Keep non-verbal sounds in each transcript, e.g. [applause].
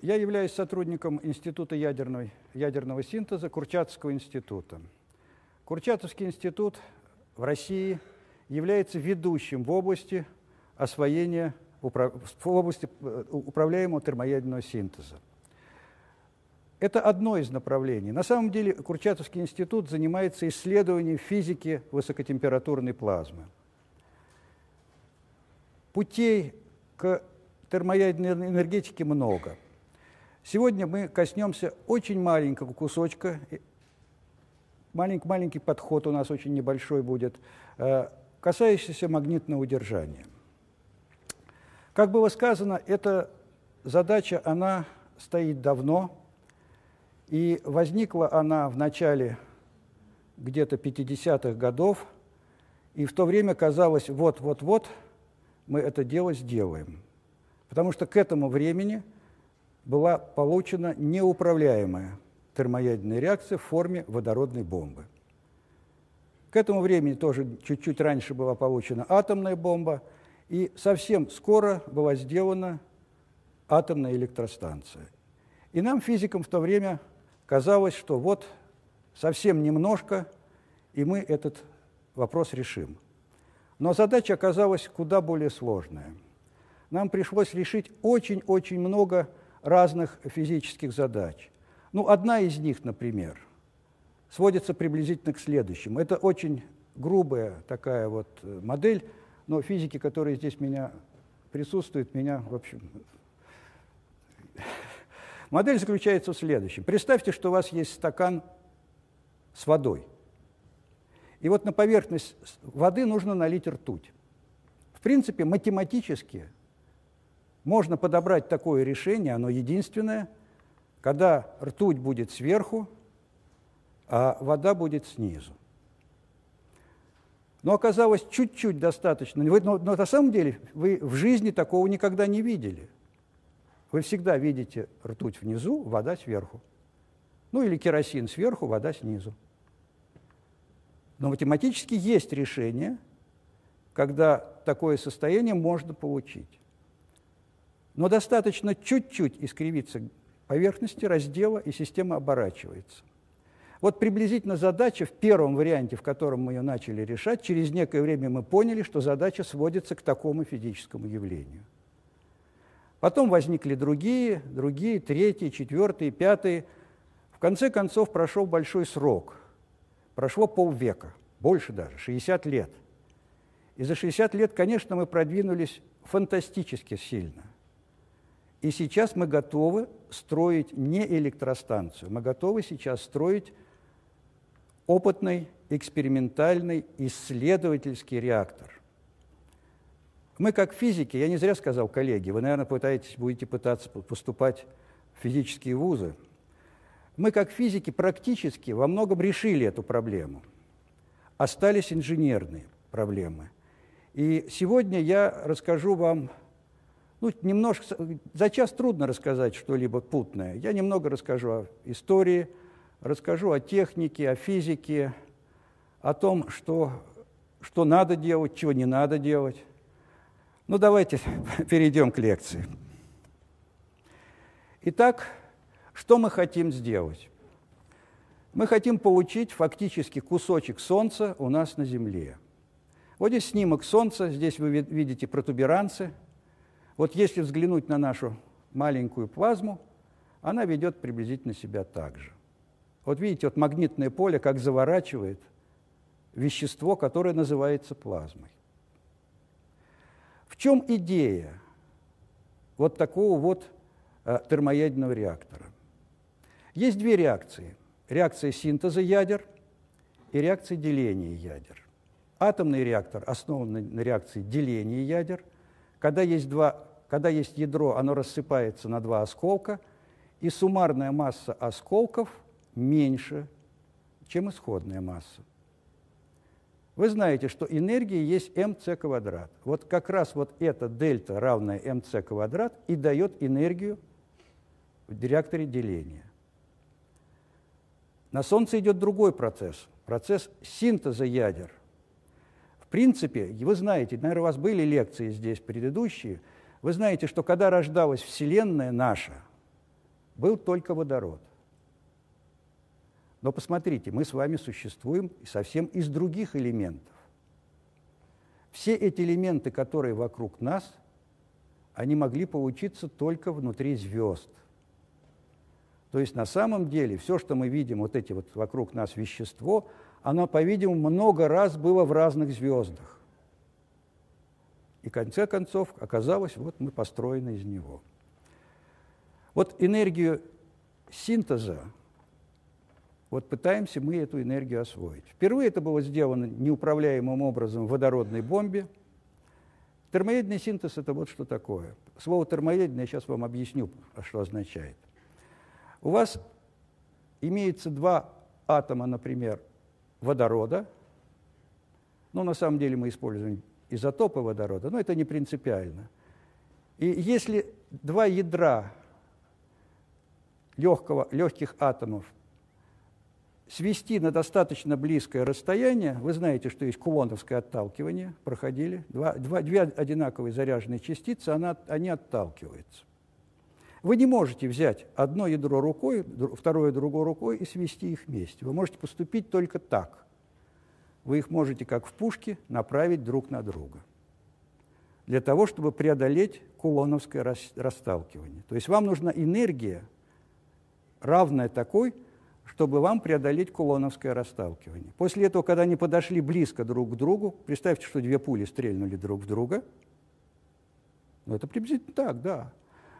Я являюсь сотрудником Института ядерной, ядерного синтеза Курчатовского института. Курчатовский институт в России является ведущим в области освоения в области э, управляемого термоядерного синтеза. Это одно из направлений. На самом деле Курчатовский институт занимается исследованием физики высокотемпературной плазмы. Путей к термоядерной энергетике много. Сегодня мы коснемся очень маленького кусочка, маленький, маленький подход у нас очень небольшой будет, э, касающийся магнитного удержания. Как было сказано, эта задача, она стоит давно, и возникла она в начале где-то 50-х годов, и в то время казалось, вот-вот-вот мы это дело сделаем. Потому что к этому времени была получена неуправляемая термоядерная реакция в форме водородной бомбы. К этому времени тоже чуть-чуть раньше была получена атомная бомба, и совсем скоро была сделана атомная электростанция. И нам, физикам, в то время казалось, что вот совсем немножко, и мы этот вопрос решим. Но задача оказалась куда более сложная. Нам пришлось решить очень-очень много разных физических задач. Ну, одна из них, например, сводится приблизительно к следующему. Это очень грубая такая вот э, модель, но физики, которые здесь меня присутствуют, меня, в общем... [laughs] Модель заключается в следующем. Представьте, что у вас есть стакан с водой. И вот на поверхность воды нужно налить ртуть. В принципе, математически можно подобрать такое решение, оно единственное, когда ртуть будет сверху, а вода будет снизу. Но оказалось чуть-чуть достаточно. Но, но, но на самом деле вы в жизни такого никогда не видели. Вы всегда видите ртуть внизу, вода сверху. Ну или керосин сверху, вода снизу. Но математически есть решение, когда такое состояние можно получить. Но достаточно чуть-чуть искривиться поверхности раздела, и система оборачивается. Вот приблизительно задача в первом варианте, в котором мы ее начали решать, через некое время мы поняли, что задача сводится к такому физическому явлению. Потом возникли другие, другие, третьи, четвертые, пятые. В конце концов прошел большой срок. Прошло полвека, больше даже, 60 лет. И за 60 лет, конечно, мы продвинулись фантастически сильно. И сейчас мы готовы строить не электростанцию, мы готовы сейчас строить опытный, экспериментальный, исследовательский реактор. Мы, как физики, я не зря сказал коллеги, вы, наверное, пытаетесь, будете пытаться поступать в физические вузы. Мы, как физики, практически во многом решили эту проблему. Остались инженерные проблемы. И сегодня я расскажу вам, ну, немножко, за час трудно рассказать что-либо путное. Я немного расскажу о истории, расскажу о технике, о физике, о том, что, что надо делать, чего не надо делать. Ну, давайте [laughs] перейдем к лекции. Итак, что мы хотим сделать? Мы хотим получить фактически кусочек Солнца у нас на Земле. Вот здесь снимок Солнца, здесь вы видите протуберанцы. Вот если взглянуть на нашу маленькую плазму, она ведет приблизительно себя так же. Вот видите, вот магнитное поле как заворачивает вещество, которое называется плазмой. В чем идея вот такого вот э, термоядерного реактора? Есть две реакции. Реакция синтеза ядер и реакция деления ядер. Атомный реактор основан на реакции деления ядер. Когда есть, два, когда есть ядро, оно рассыпается на два осколка, и суммарная масса осколков – меньше, чем исходная масса. Вы знаете, что энергия есть mc квадрат. Вот как раз вот эта дельта, равная mc квадрат, и дает энергию в реакторе деления. На Солнце идет другой процесс, процесс синтеза ядер. В принципе, вы знаете, наверное, у вас были лекции здесь предыдущие, вы знаете, что когда рождалась Вселенная наша, был только водород. Но посмотрите, мы с вами существуем совсем из других элементов. Все эти элементы, которые вокруг нас, они могли получиться только внутри звезд. То есть на самом деле все, что мы видим, вот эти вот вокруг нас вещество, оно, по-видимому, много раз было в разных звездах. И в конце концов оказалось, вот мы построены из него. Вот энергию синтеза, вот пытаемся мы эту энергию освоить. Впервые это было сделано неуправляемым образом в водородной бомбе. Термоядный синтез – это вот что такое. Слово термоядный я сейчас вам объясню, что означает. У вас имеется два атома, например, водорода. Ну, на самом деле мы используем изотопы водорода, но это не принципиально. И если два ядра легкого, легких атомов свести на достаточно близкое расстояние, вы знаете, что есть кулоновское отталкивание, проходили, два, два, две одинаковые заряженные частицы, она, они отталкиваются. Вы не можете взять одно ядро рукой, второе другой рукой и свести их вместе. Вы можете поступить только так. Вы их можете, как в пушке, направить друг на друга для того, чтобы преодолеть кулоновское расталкивание. То есть вам нужна энергия, равная такой, чтобы вам преодолеть кулоновское расталкивание. После этого, когда они подошли близко друг к другу, представьте, что две пули стрельнули друг в друга. Ну, это приблизительно так, да.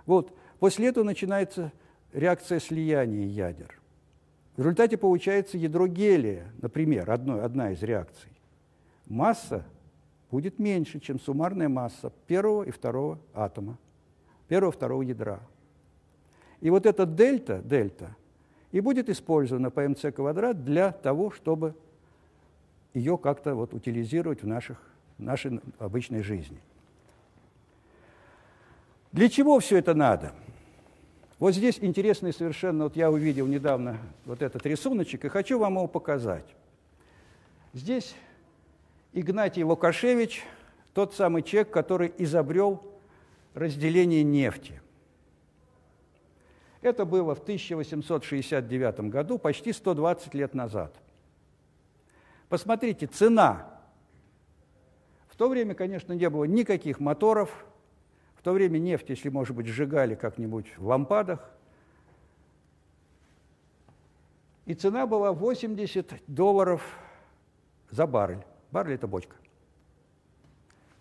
Вот. После этого начинается реакция слияния ядер. В результате получается ядро гелия, например, одно, одна из реакций. Масса будет меньше, чем суммарная масса первого и второго атома, первого и второго ядра. И вот эта дельта, дельта – и будет использована по МЦ квадрат для того, чтобы ее как-то вот утилизировать в наших, в нашей обычной жизни. Для чего все это надо? Вот здесь интересный совершенно, вот я увидел недавно вот этот рисуночек, и хочу вам его показать. Здесь Игнатий Лукашевич, тот самый человек, который изобрел разделение нефти – это было в 1869 году, почти 120 лет назад. Посмотрите, цена. В то время, конечно, не было никаких моторов. В то время нефть, если, может быть, сжигали как-нибудь в лампадах. И цена была 80 долларов за баррель. Баррель – это бочка.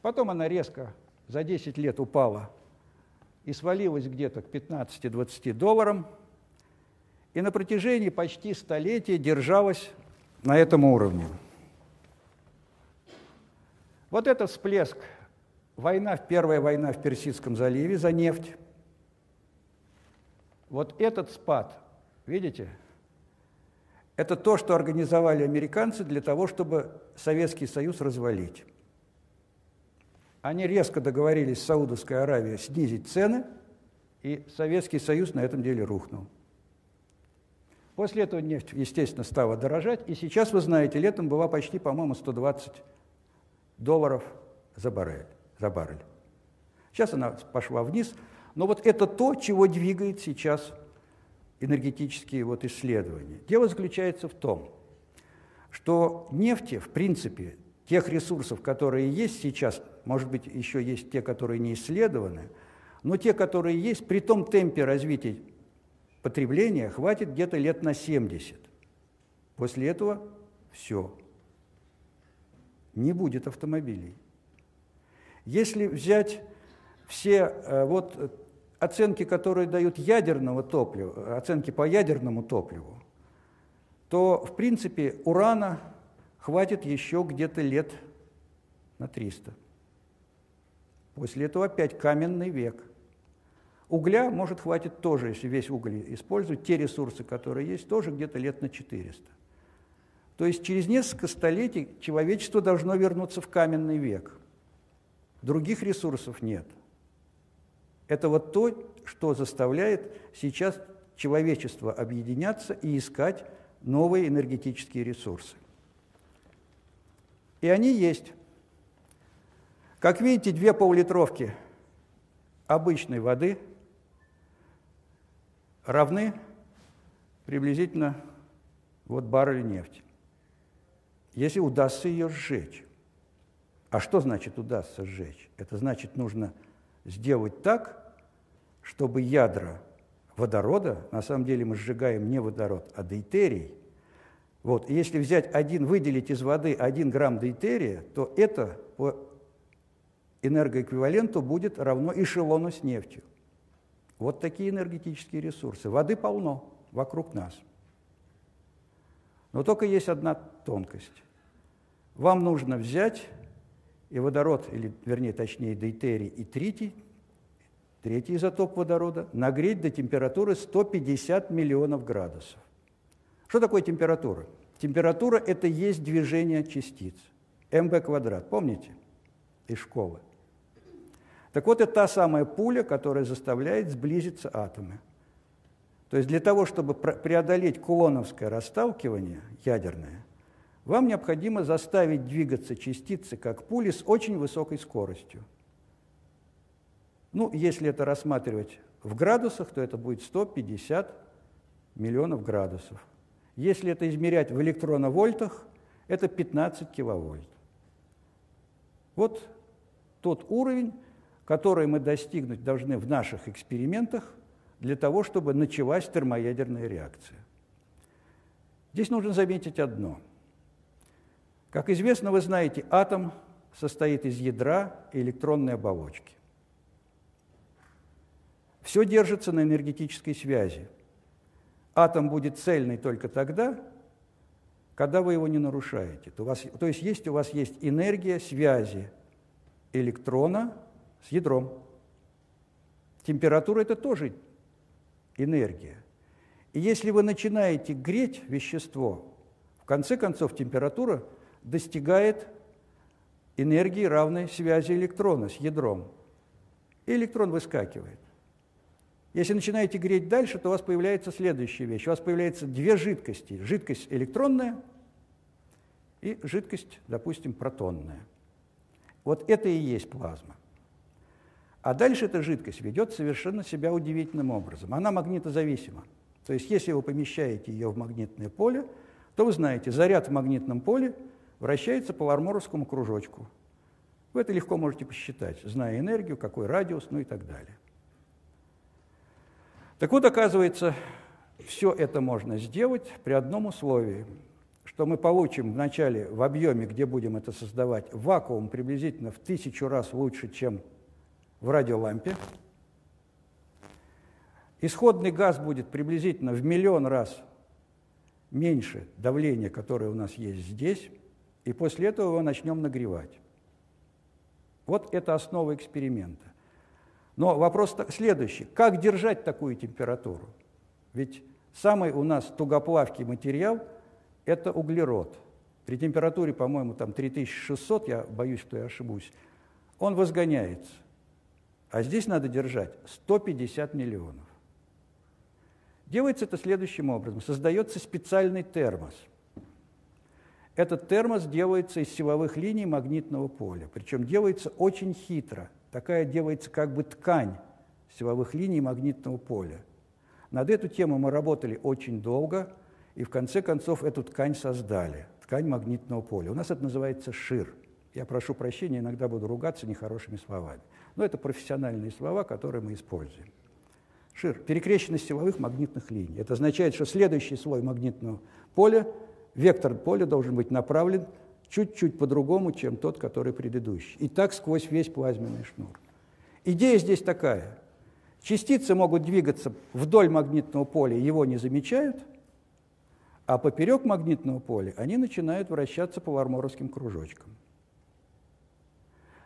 Потом она резко за 10 лет упала и свалилась где-то к 15-20 долларам, и на протяжении почти столетия держалась на этом уровне. Вот этот всплеск, война, первая война в Персидском заливе за нефть, вот этот спад, видите, это то, что организовали американцы для того, чтобы Советский Союз развалить. Они резко договорились с Саудовской Аравией снизить цены, и Советский Союз на этом деле рухнул. После этого нефть, естественно, стала дорожать, и сейчас, вы знаете, летом была почти, по-моему, 120 долларов за баррель. За баррель. Сейчас она пошла вниз, но вот это то, чего двигает сейчас энергетические вот исследования. Дело заключается в том, что нефти, в принципе, тех ресурсов, которые есть сейчас, может быть, еще есть те, которые не исследованы, но те, которые есть, при том темпе развития потребления хватит где-то лет на 70. После этого все. Не будет автомобилей. Если взять все э, вот оценки, которые дают ядерного топлива, оценки по ядерному топливу, то, в принципе, урана хватит еще где-то лет на 300. После этого опять каменный век. Угля, может, хватит тоже, если весь уголь использовать, те ресурсы, которые есть, тоже где-то лет на 400. То есть через несколько столетий человечество должно вернуться в каменный век. Других ресурсов нет. Это вот то, что заставляет сейчас человечество объединяться и искать новые энергетические ресурсы. И они есть. Как видите, две поллитровки обычной воды равны приблизительно вот баррелю нефти. Если удастся ее сжечь. А что значит удастся сжечь? Это значит, нужно сделать так, чтобы ядра водорода, на самом деле мы сжигаем не водород, а дейтерий. Вот, если взять один, выделить из воды один грамм дейтерия, то это по энергоэквиваленту будет равно эшелону с нефтью. Вот такие энергетические ресурсы. Воды полно вокруг нас. Но только есть одна тонкость. Вам нужно взять и водород, или вернее точнее дейтерий и тритий, третий изотоп водорода, нагреть до температуры 150 миллионов градусов. Что такое температура? Температура – это есть движение частиц. МВ квадрат, помните? Из школы. Так вот, это та самая пуля, которая заставляет сблизиться атомы. То есть для того, чтобы преодолеть кулоновское расталкивание ядерное, вам необходимо заставить двигаться частицы, как пули, с очень высокой скоростью. Ну, если это рассматривать в градусах, то это будет 150 миллионов градусов. Если это измерять в электроновольтах, это 15 киловольт. Вот тот уровень, который мы достигнуть должны в наших экспериментах для того, чтобы началась термоядерная реакция. Здесь нужно заметить одно. Как известно, вы знаете, атом состоит из ядра и электронной оболочки. Все держится на энергетической связи. Атом будет цельный только тогда, когда вы его не нарушаете. То, вас, то есть, есть у вас есть энергия связи электрона с ядром. Температура – это тоже энергия. И если вы начинаете греть вещество, в конце концов температура достигает энергии, равной связи электрона с ядром. И электрон выскакивает. Если начинаете греть дальше, то у вас появляется следующая вещь. У вас появляются две жидкости. Жидкость электронная и жидкость, допустим, протонная. Вот это и есть плазма. А дальше эта жидкость ведет совершенно себя удивительным образом. Она магнитозависима. То есть если вы помещаете ее в магнитное поле, то вы знаете, заряд в магнитном поле вращается по варморовскому кружочку. Вы это легко можете посчитать, зная энергию, какой радиус, ну и так далее. Так вот, оказывается, все это можно сделать при одном условии, что мы получим вначале в объеме, где будем это создавать, вакуум приблизительно в тысячу раз лучше, чем в радиолампе. Исходный газ будет приблизительно в миллион раз меньше давления, которое у нас есть здесь, и после этого его начнем нагревать. Вот это основа эксперимента. Но вопрос следующий. Как держать такую температуру? Ведь самый у нас тугоплавкий материал – это углерод. При температуре, по-моему, там 3600, я боюсь, что я ошибусь, он возгоняется. А здесь надо держать 150 миллионов. Делается это следующим образом. Создается специальный термос. Этот термос делается из силовых линий магнитного поля. Причем делается очень хитро. Такая делается как бы ткань силовых линий магнитного поля. Над эту тему мы работали очень долго, и в конце концов эту ткань создали. Ткань магнитного поля. У нас это называется шир. Я прошу прощения, иногда буду ругаться нехорошими словами. Но это профессиональные слова, которые мы используем. Шир – перекрещенность силовых магнитных линий. Это означает, что следующий слой магнитного поля, вектор поля должен быть направлен чуть-чуть по-другому, чем тот, который предыдущий. И так сквозь весь плазменный шнур. Идея здесь такая. Частицы могут двигаться вдоль магнитного поля, его не замечают, а поперек магнитного поля они начинают вращаться по варморовским кружочкам.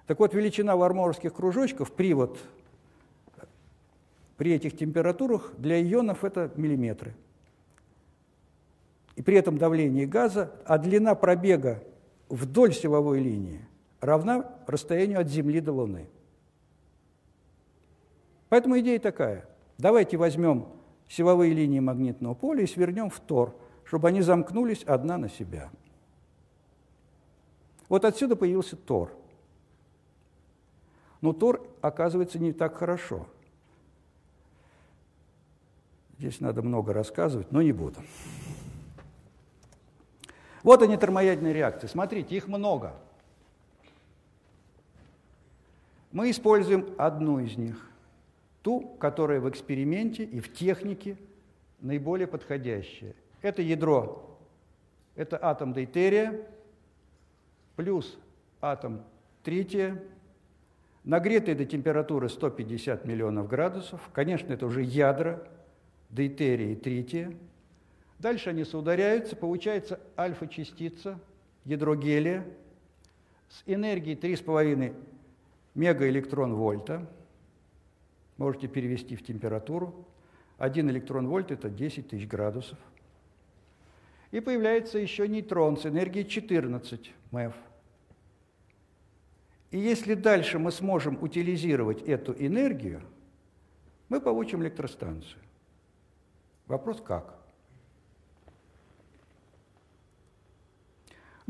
Так вот, величина варморовских кружочков, привод при этих температурах для ионов это миллиметры. И при этом давление газа, а длина пробега вдоль силовой линии равна расстоянию от Земли до Луны. Поэтому идея такая. Давайте возьмем силовые линии магнитного поля и свернем в тор, чтобы они замкнулись одна на себя. Вот отсюда появился тор – но Тор оказывается не так хорошо. Здесь надо много рассказывать, но не буду. Вот они, термоядерные реакции. Смотрите, их много. Мы используем одну из них, ту, которая в эксперименте и в технике наиболее подходящая. Это ядро, это атом дейтерия плюс атом трития, нагретые до температуры 150 миллионов градусов. Конечно, это уже ядра дейтерия и трития. Дальше они соударяются, получается альфа-частица, ядро гелия, с энергией 3,5 мегаэлектрон-вольта. Можете перевести в температуру. Один электрон-вольт – это 10 тысяч градусов. И появляется еще нейтрон с энергией 14 МЭФ. И если дальше мы сможем утилизировать эту энергию, мы получим электростанцию. Вопрос как?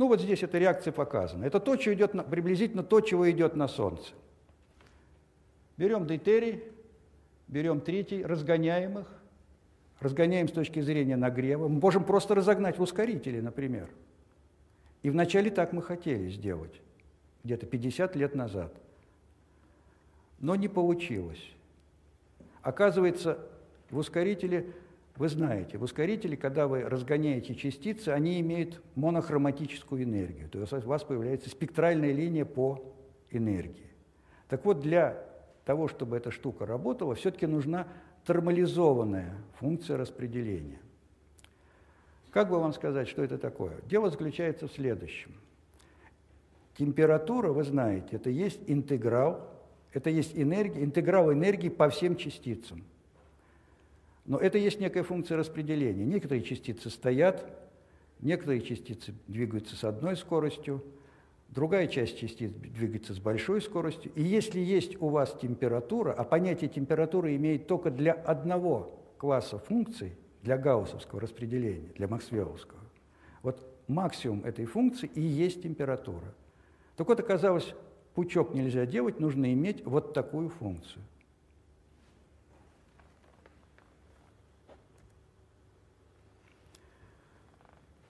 Ну вот здесь эта реакция показана. Это то, что идет на, приблизительно то, чего идет на Солнце. Берем дейтерий, берем третий, разгоняем их, разгоняем с точки зрения нагрева. Мы можем просто разогнать в ускорителе, например. И вначале так мы хотели сделать где-то 50 лет назад. Но не получилось. Оказывается, в ускорителе, вы знаете, в ускорителе, когда вы разгоняете частицы, они имеют монохроматическую энергию. То есть у вас появляется спектральная линия по энергии. Так вот, для того, чтобы эта штука работала, все-таки нужна термализованная функция распределения. Как бы вам сказать, что это такое? Дело заключается в следующем – Температура, вы знаете, это есть интеграл, это есть энергия, интеграл энергии по всем частицам. Но это есть некая функция распределения. Некоторые частицы стоят, некоторые частицы двигаются с одной скоростью, другая часть частиц двигается с большой скоростью. И если есть у вас температура, а понятие температуры имеет только для одного класса функций, для гауссовского распределения, для максвелловского, вот максимум этой функции и есть температура. Так вот, оказалось, пучок нельзя делать, нужно иметь вот такую функцию.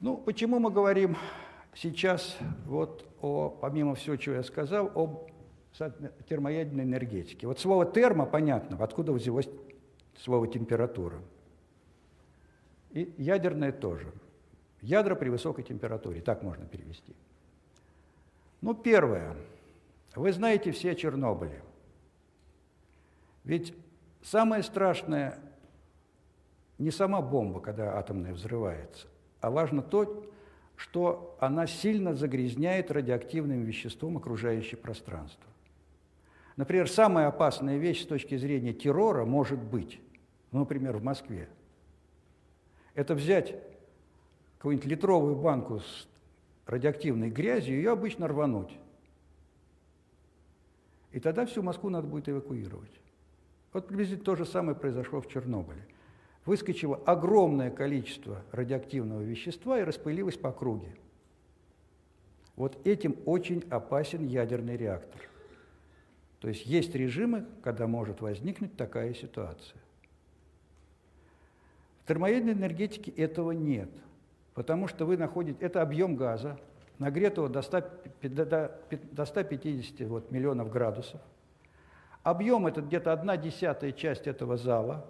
Ну, почему мы говорим сейчас, вот о, помимо всего, чего я сказал, об термоядерной энергетике? Вот слово термо, понятно, откуда взялось слово температура. И ядерное тоже. Ядра при высокой температуре, так можно перевести. Ну, первое. Вы знаете все о Чернобыле. Ведь самое страшное не сама бомба, когда атомная взрывается, а важно то, что она сильно загрязняет радиоактивным веществом окружающее пространство. Например, самая опасная вещь с точки зрения террора может быть, ну, например, в Москве, это взять какую-нибудь литровую банку с радиоактивной грязью, ее обычно рвануть. И тогда всю Москву надо будет эвакуировать. Вот приблизительно то же самое произошло в Чернобыле. Выскочило огромное количество радиоактивного вещества и распылилось по округе. Вот этим очень опасен ядерный реактор. То есть есть режимы, когда может возникнуть такая ситуация. В термоядерной энергетике этого нет – потому что вы находите, это объем газа, нагретого до, 100, до, до 150 вот, миллионов градусов. Объем это где-то одна десятая часть этого зала,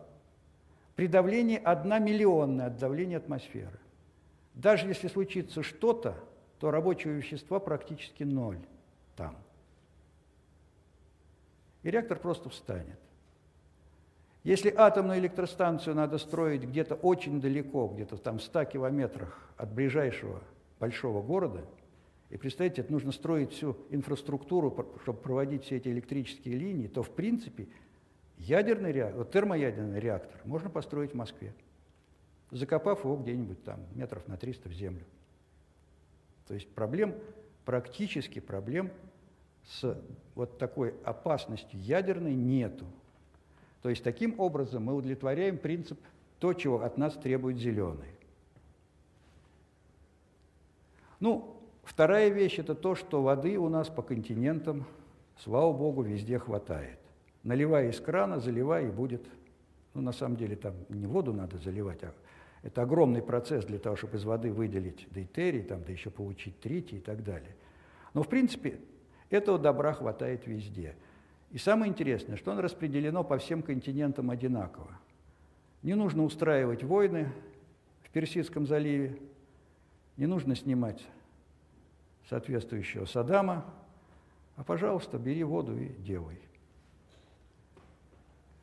при давлении одна миллионная от давления атмосферы. Даже если случится что-то, то рабочего вещества практически ноль там. И реактор просто встанет. Если атомную электростанцию надо строить где-то очень далеко, где-то там в 100 километрах от ближайшего большого города, и представьте, это нужно строить всю инфраструктуру, чтобы проводить все эти электрические линии, то в принципе ядерный реактор, термоядерный реактор можно построить в Москве, закопав его где-нибудь там метров на 300 в землю. То есть проблем, практически проблем с вот такой опасностью ядерной нету. То есть таким образом мы удовлетворяем принцип то, чего от нас требует зеленый. Ну, вторая вещь – это то, что воды у нас по континентам, слава богу, везде хватает. Наливай из крана, заливай, и будет Ну, на самом деле там не воду надо заливать, а это огромный процесс для того, чтобы из воды выделить дейтерий, там, да еще получить тритий и так далее. Но, в принципе, этого добра хватает везде. И самое интересное, что оно распределено по всем континентам одинаково. Не нужно устраивать войны в Персидском заливе, не нужно снимать соответствующего Саддама, а, пожалуйста, бери воду и делай.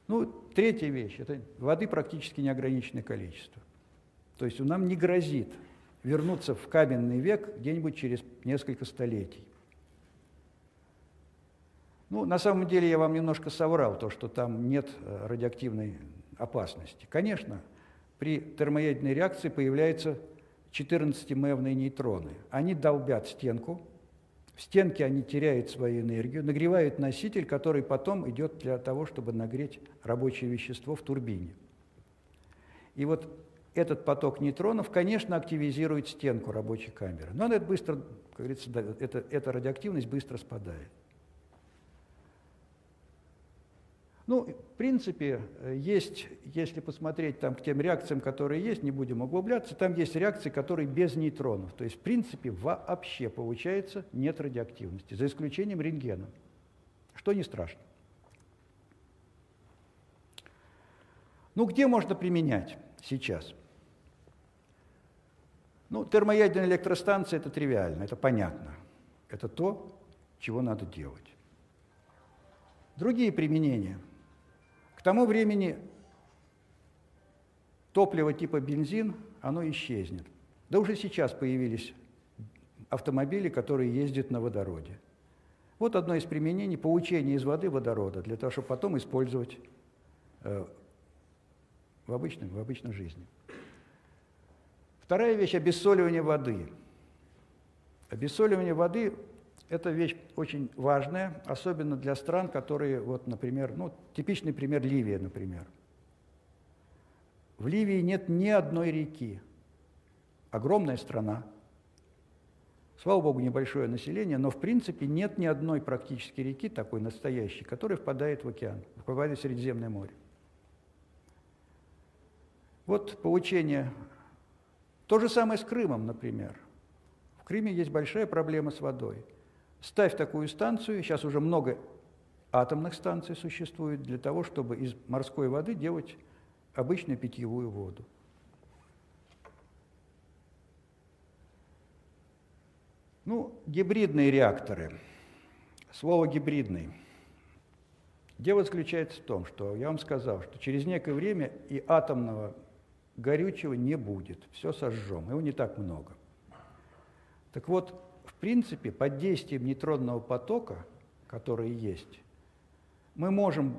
Ну, третья вещь – это воды практически неограниченное количество. То есть нам не грозит вернуться в каменный век где-нибудь через несколько столетий. Ну, на самом деле я вам немножко соврал, то, что там нет э, радиоактивной опасности. Конечно, при термоядерной реакции появляются 14-мевные нейтроны. Они долбят стенку, в стенке они теряют свою энергию, нагревают носитель, который потом идет для того, чтобы нагреть рабочее вещество в турбине. И вот этот поток нейтронов, конечно, активизирует стенку рабочей камеры. Но это быстро, как говорится, это, эта радиоактивность быстро спадает. Ну, в принципе, есть, если посмотреть там к тем реакциям, которые есть, не будем углубляться, там есть реакции, которые без нейтронов. То есть, в принципе, вообще, получается, нет радиоактивности, за исключением рентгена, что не страшно. Ну, где можно применять сейчас? Ну, термоядерная электростанция – это тривиально, это понятно. Это то, чего надо делать. Другие применения. Тому времени топливо типа бензин, оно исчезнет. Да уже сейчас появились автомобили, которые ездят на водороде. Вот одно из применений – получение из воды водорода, для того, чтобы потом использовать э, в, обычной, в обычной жизни. Вторая вещь – обессоливание воды. Обессоливание воды – это вещь очень важная, особенно для стран, которые, вот, например, ну, типичный пример Ливия, например. В Ливии нет ни одной реки. Огромная страна. Слава богу, небольшое население, но в принципе нет ни одной практически реки такой настоящей, которая впадает в океан, впадает в Средиземное море. Вот получение то же самое с Крымом, например. В Крыме есть большая проблема с водой. Ставь такую станцию, сейчас уже много атомных станций существует для того, чтобы из морской воды делать обычную питьевую воду. Ну, гибридные реакторы. Слово «гибридный». Дело заключается в том, что я вам сказал, что через некое время и атомного горючего не будет, все сожжем, его не так много. Так вот, принципе, под действием нейтронного потока, который есть, мы можем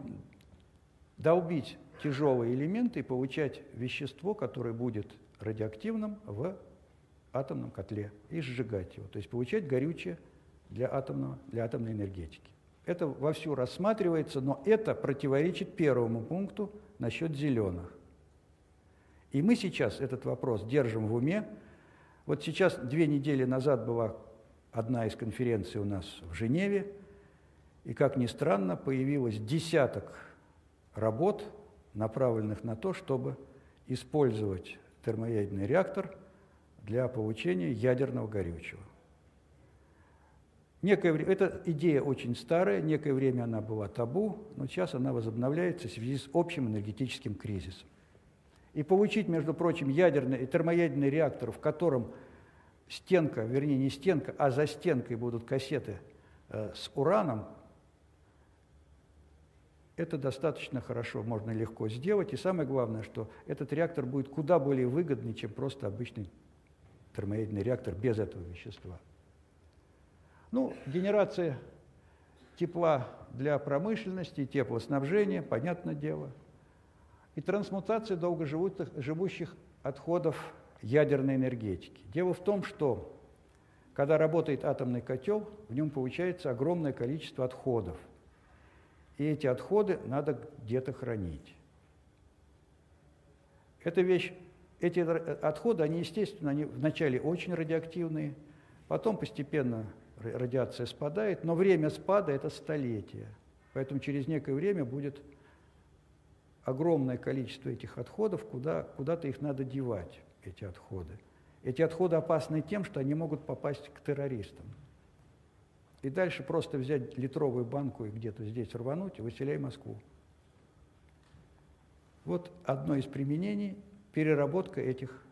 долбить тяжелые элементы и получать вещество, которое будет радиоактивным в атомном котле и сжигать его, то есть получать горючее для, атомного, для атомной энергетики. Это вовсю рассматривается, но это противоречит первому пункту насчет зеленых. И мы сейчас этот вопрос держим в уме. Вот сейчас, две недели назад была одна из конференций у нас в Женеве, и, как ни странно, появилось десяток работ, направленных на то, чтобы использовать термоядерный реактор для получения ядерного горючего. Некое время, эта идея очень старая, некое время она была табу, но сейчас она возобновляется в связи с общим энергетическим кризисом и получить, между прочим, ядерный и термоядерный реактор, в котором стенка, вернее, не стенка, а за стенкой будут кассеты э, с ураном, это достаточно хорошо, можно легко сделать. И самое главное, что этот реактор будет куда более выгодный, чем просто обычный термоядерный реактор без этого вещества. Ну, генерация тепла для промышленности, теплоснабжения, понятное дело – и трансмутация долгоживущих отходов ядерной энергетики. Дело в том, что когда работает атомный котел, в нем получается огромное количество отходов. И эти отходы надо где-то хранить. Эта вещь, эти отходы, они, естественно, они вначале очень радиоактивные, потом постепенно радиация спадает, но время спада – это столетие. Поэтому через некое время будет огромное количество этих отходов, куда, куда-то их надо девать, эти отходы. Эти отходы опасны тем, что они могут попасть к террористам. И дальше просто взять литровую банку и где-то здесь рвануть, и выселяй Москву. Вот одно из применений – переработка этих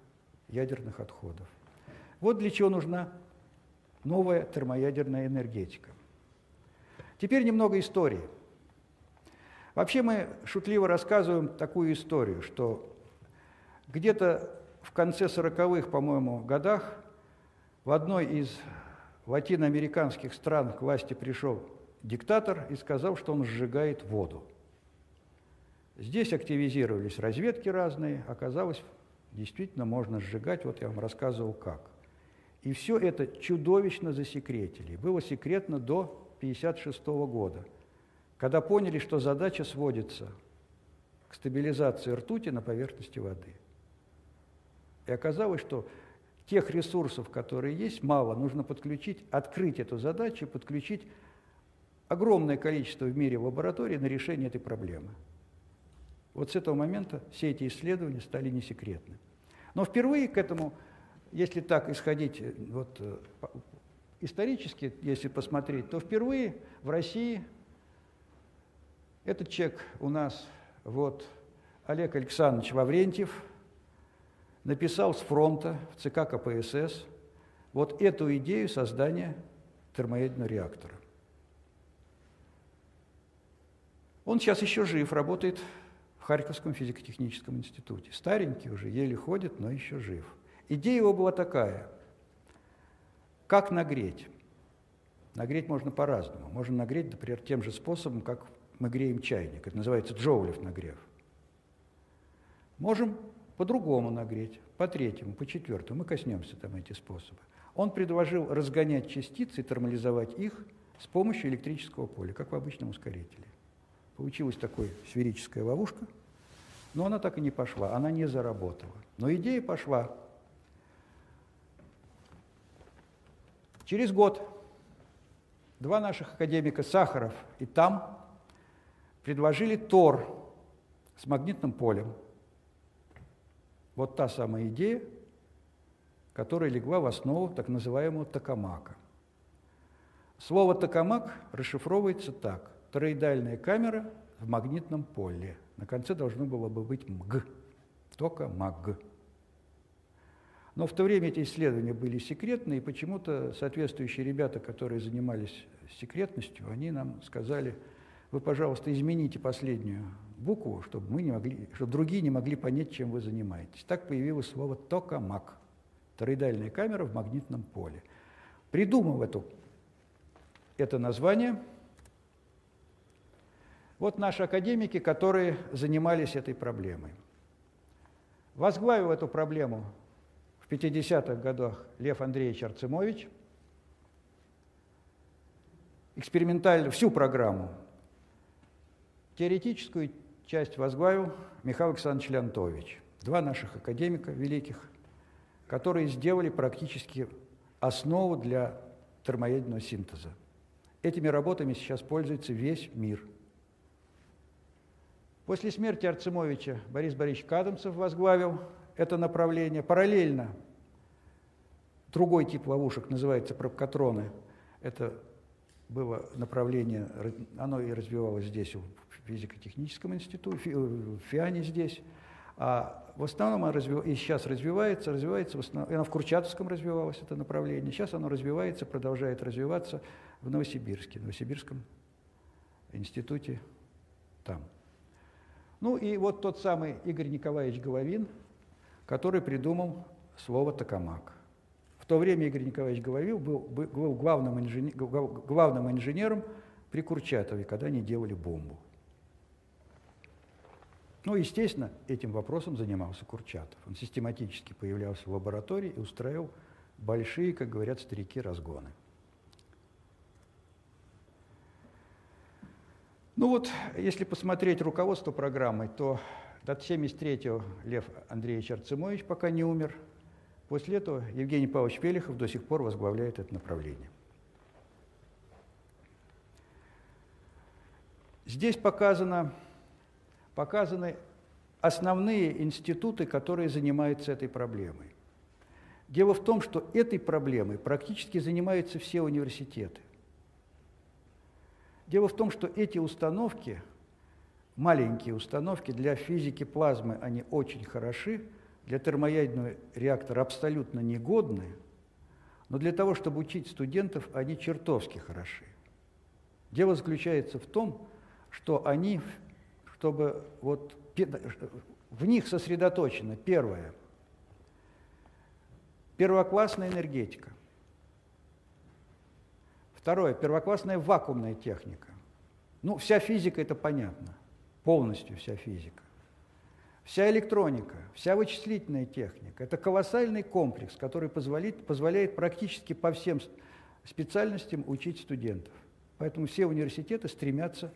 ядерных отходов. Вот для чего нужна новая термоядерная энергетика. Теперь немного истории. Вообще мы шутливо рассказываем такую историю, что где-то в конце 40-х, по-моему, годах в одной из латиноамериканских стран к власти пришел диктатор и сказал, что он сжигает воду. Здесь активизировались разведки разные, оказалось, действительно можно сжигать, вот я вам рассказывал как. И все это чудовищно засекретили. Было секретно до 1956 года, когда поняли, что задача сводится к стабилизации ртути на поверхности воды. И оказалось, что тех ресурсов, которые есть, мало. Нужно подключить, открыть эту задачу, подключить огромное количество в мире лабораторий на решение этой проблемы. Вот с этого момента все эти исследования стали несекретны. Но впервые к этому, если так исходить э, вот, э, исторически, если посмотреть, то впервые в России этот человек у нас, вот, Олег Александрович Ваврентьев – написал с фронта в ЦК КПСС вот эту идею создания термоядерного реактора. Он сейчас еще жив, работает в Харьковском физико-техническом институте. Старенький уже, еле ходит, но еще жив. Идея его была такая. Как нагреть? Нагреть можно по-разному. Можно нагреть, например, тем же способом, как мы греем чайник. Это называется джоулев нагрев. Можем по-другому нагреть, по третьему, по четвертому, мы коснемся там эти способы. Он предложил разгонять частицы и термализовать их с помощью электрического поля, как в обычном ускорителе. Получилась такая сферическая ловушка, но она так и не пошла, она не заработала. Но идея пошла. Через год два наших академика Сахаров и Там предложили ТОР с магнитным полем – вот та самая идея, которая легла в основу так называемого токамака. Слово токамак расшифровывается так. Тороидальная камера в магнитном поле. На конце должно было бы быть МГ. Токамак. Но в то время эти исследования были секретные, и почему-то соответствующие ребята, которые занимались секретностью, они нам сказали, вы, пожалуйста, измените последнюю букву, чтобы, мы не могли, чтобы другие не могли понять, чем вы занимаетесь. Так появилось слово «токамак» – тороидальная камера в магнитном поле. Придумав эту, это название, вот наши академики, которые занимались этой проблемой. Возглавил эту проблему в 50-х годах Лев Андреевич Арцемович. Экспериментально всю программу, теоретическую часть возглавил Михаил Александрович Леонтович. Два наших академика великих, которые сделали практически основу для термоядерного синтеза. Этими работами сейчас пользуется весь мир. После смерти Арцемовича Борис Борисович Кадамцев возглавил это направление. Параллельно другой тип ловушек называется пробкатроны. Это было направление, оно и развивалось здесь, физико-техническом институте, в ФИАНе здесь. А в основном оно развив... и сейчас развивается, развивается в основном, оно в Курчатовском развивалось, это направление. Сейчас оно развивается, продолжает развиваться в Новосибирске, в Новосибирском институте там. Ну и вот тот самый Игорь Николаевич Головин, который придумал слово «токамак». В то время Игорь Николаевич Головин был, был главным, инженер, главным инженером при Курчатове, когда они делали бомбу. Ну, естественно, этим вопросом занимался Курчатов. Он систематически появлялся в лаборатории и устраивал большие, как говорят старики, разгоны. Ну вот, если посмотреть руководство программой, то до 73-го Лев Андреевич Арцемович пока не умер. После этого Евгений Павлович Пелехов до сих пор возглавляет это направление. Здесь показано показаны основные институты, которые занимаются этой проблемой. Дело в том, что этой проблемой практически занимаются все университеты. Дело в том, что эти установки, маленькие установки для физики плазмы, они очень хороши, для термоядерного реактора абсолютно негодны, но для того, чтобы учить студентов, они чертовски хороши. Дело заключается в том, что они, чтобы вот в них сосредоточено первое – первоклассная энергетика. Второе – первоклассная вакуумная техника. Ну, вся физика – это понятно, полностью вся физика. Вся электроника, вся вычислительная техника – это колоссальный комплекс, который позволяет, позволяет практически по всем специальностям учить студентов. Поэтому все университеты стремятся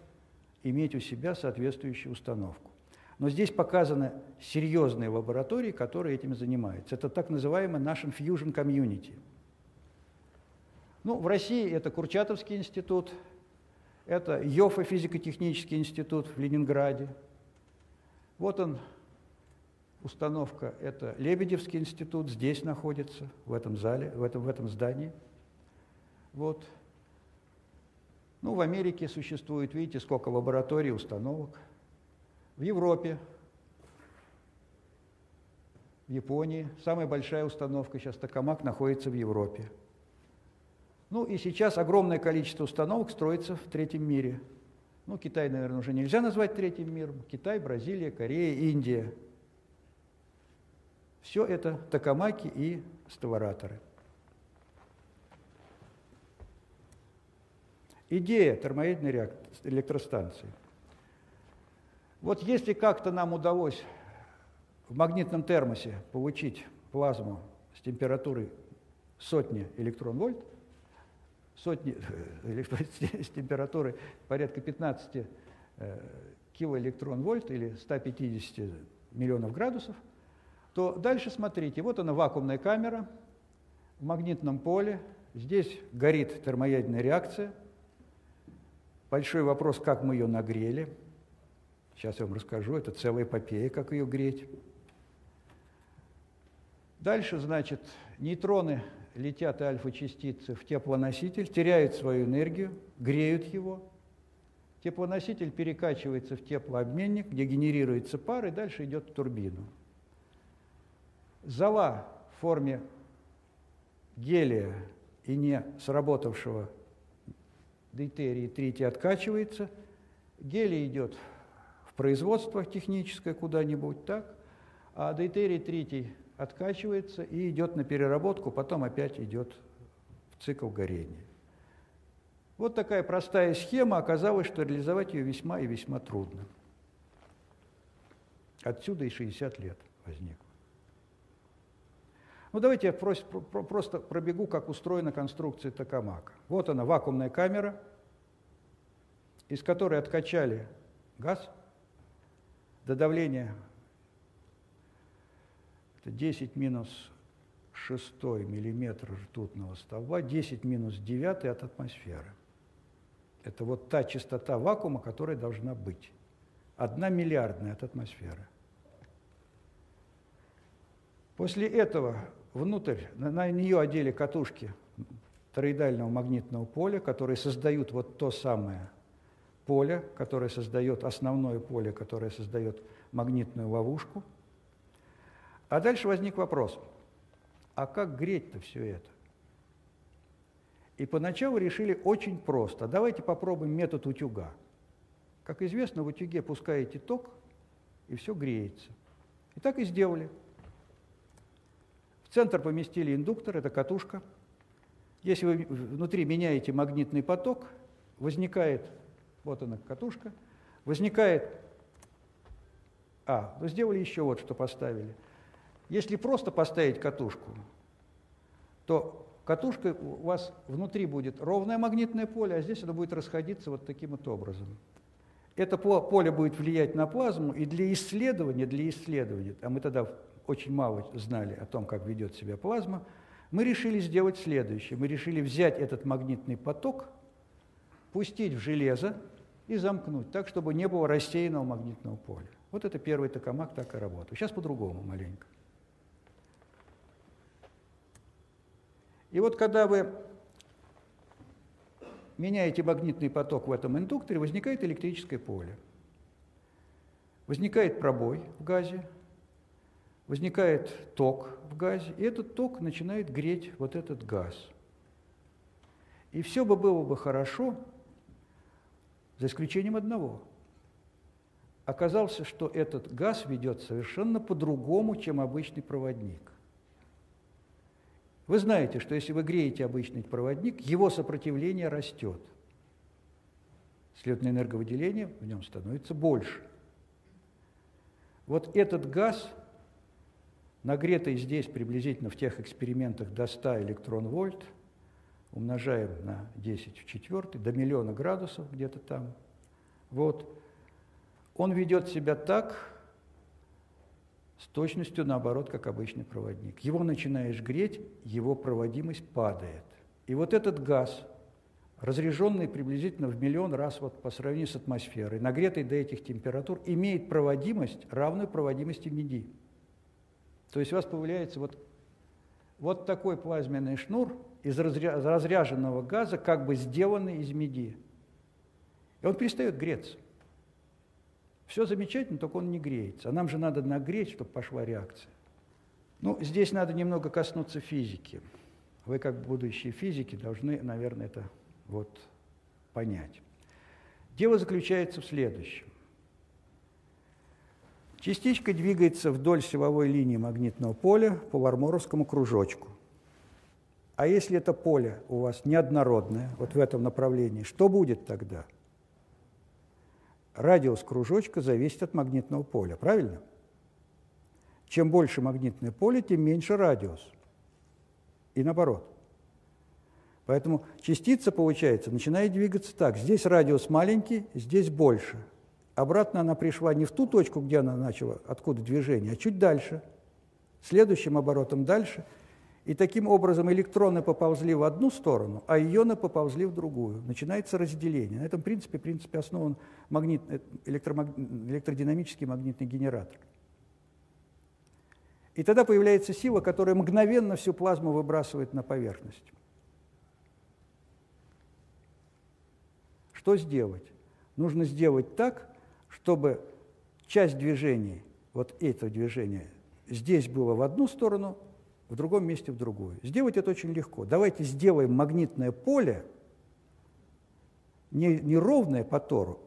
иметь у себя соответствующую установку. Но здесь показаны серьезные лаборатории, которые этим занимаются. Это так называемый наш Fusion Community. Ну, в России это Курчатовский институт, это ЙОФА физико-технический институт в Ленинграде. Вот он, установка, это Лебедевский институт, здесь находится, в этом зале, в этом, в этом здании. Вот. Ну, в Америке существует, видите, сколько лабораторий, установок. В Европе, в Японии. Самая большая установка сейчас Токамак находится в Европе. Ну и сейчас огромное количество установок строится в третьем мире. Ну, Китай, наверное, уже нельзя назвать третьим миром. Китай, Бразилия, Корея, Индия. Все это токамаки и ставораторы. Идея термоядерной электростанции. Вот если как-то нам удалось в магнитном термосе получить плазму с температурой сотни электрон-вольт, сотни, э, [laughs] с температурой порядка 15 э, килоэлектрон-вольт или 150 миллионов градусов, то дальше смотрите, вот она вакуумная камера в магнитном поле, здесь горит термоядерная реакция, Большой вопрос, как мы ее нагрели. Сейчас я вам расскажу, это целая эпопея, как ее греть. Дальше, значит, нейтроны летят и альфа-частицы в теплоноситель, теряют свою энергию, греют его. Теплоноситель перекачивается в теплообменник, где генерируется пар, и дальше идет в турбину. Зола в форме гелия и не сработавшего дейтерий третий откачивается, гелий идет в производство техническое куда-нибудь, так, а дейтерий третий откачивается и идет на переработку, потом опять идет в цикл горения. Вот такая простая схема, оказалось, что реализовать ее весьма и весьма трудно. Отсюда и 60 лет возникло. Ну, давайте я просто пробегу, как устроена конструкция токамака. Вот она, вакуумная камера, из которой откачали газ до давления это 10 минус 6 миллиметр ртутного столба, 10 минус 9 от атмосферы. Это вот та частота вакуума, которая должна быть. Одна миллиардная от атмосферы. После этого внутрь, на, на нее одели катушки тороидального магнитного поля, которые создают вот то самое поле, которое создает основное поле, которое создает магнитную ловушку. А дальше возник вопрос, а как греть-то все это? И поначалу решили очень просто. Давайте попробуем метод утюга. Как известно, в утюге пускаете ток, и все греется. И так и сделали – центр поместили индуктор, это катушка. Если вы внутри меняете магнитный поток, возникает, вот она катушка, возникает, а, вы сделали еще вот что поставили. Если просто поставить катушку, то катушка у вас внутри будет ровное магнитное поле, а здесь оно будет расходиться вот таким вот образом. Это поле будет влиять на плазму, и для исследования, для исследования, а мы тогда очень мало знали о том, как ведет себя плазма, мы решили сделать следующее. Мы решили взять этот магнитный поток, пустить в железо и замкнуть так, чтобы не было рассеянного магнитного поля. Вот это первый токамак так и работает. Сейчас по-другому маленько. И вот когда вы меняете магнитный поток в этом индукторе, возникает электрическое поле. Возникает пробой в газе, возникает ток в газе, и этот ток начинает греть вот этот газ. И все бы было бы хорошо, за исключением одного. Оказалось, что этот газ ведет совершенно по-другому, чем обычный проводник. Вы знаете, что если вы греете обычный проводник, его сопротивление растет. Следовательно, энерговыделение в нем становится больше. Вот этот газ, нагретый здесь приблизительно в тех экспериментах до 100 электрон-вольт, умножаем на 10 в четвертый, до миллиона градусов где-то там, вот, он ведет себя так, с точностью наоборот, как обычный проводник. Его начинаешь греть, его проводимость падает. И вот этот газ, разряженный приблизительно в миллион раз вот по сравнению с атмосферой, нагретый до этих температур, имеет проводимость, равную проводимости меди. То есть у вас появляется вот, вот такой плазменный шнур из разряженного газа, как бы сделанный из меди. И он перестает греться. Все замечательно, только он не греется. А нам же надо нагреть, чтобы пошла реакция. Ну, здесь надо немного коснуться физики. Вы, как будущие физики, должны, наверное, это вот понять. Дело заключается в следующем. Частичка двигается вдоль силовой линии магнитного поля по варморовскому кружочку. А если это поле у вас неоднородное, вот в этом направлении, что будет тогда? – радиус кружочка зависит от магнитного поля, правильно? Чем больше магнитное поле, тем меньше радиус. И наоборот. Поэтому частица, получается, начинает двигаться так. Здесь радиус маленький, здесь больше. Обратно она пришла не в ту точку, где она начала, откуда движение, а чуть дальше. Следующим оборотом дальше – и таким образом электроны поползли в одну сторону, а ионы поползли в другую. Начинается разделение. На этом принципе, принципе основан магнит, э, электромаг... электродинамический магнитный генератор. И тогда появляется сила, которая мгновенно всю плазму выбрасывает на поверхность. Что сделать? Нужно сделать так, чтобы часть движений, вот это движение, здесь было в одну сторону, в другом месте в другую. Сделать это очень легко. Давайте сделаем магнитное поле не, не ровное по тору,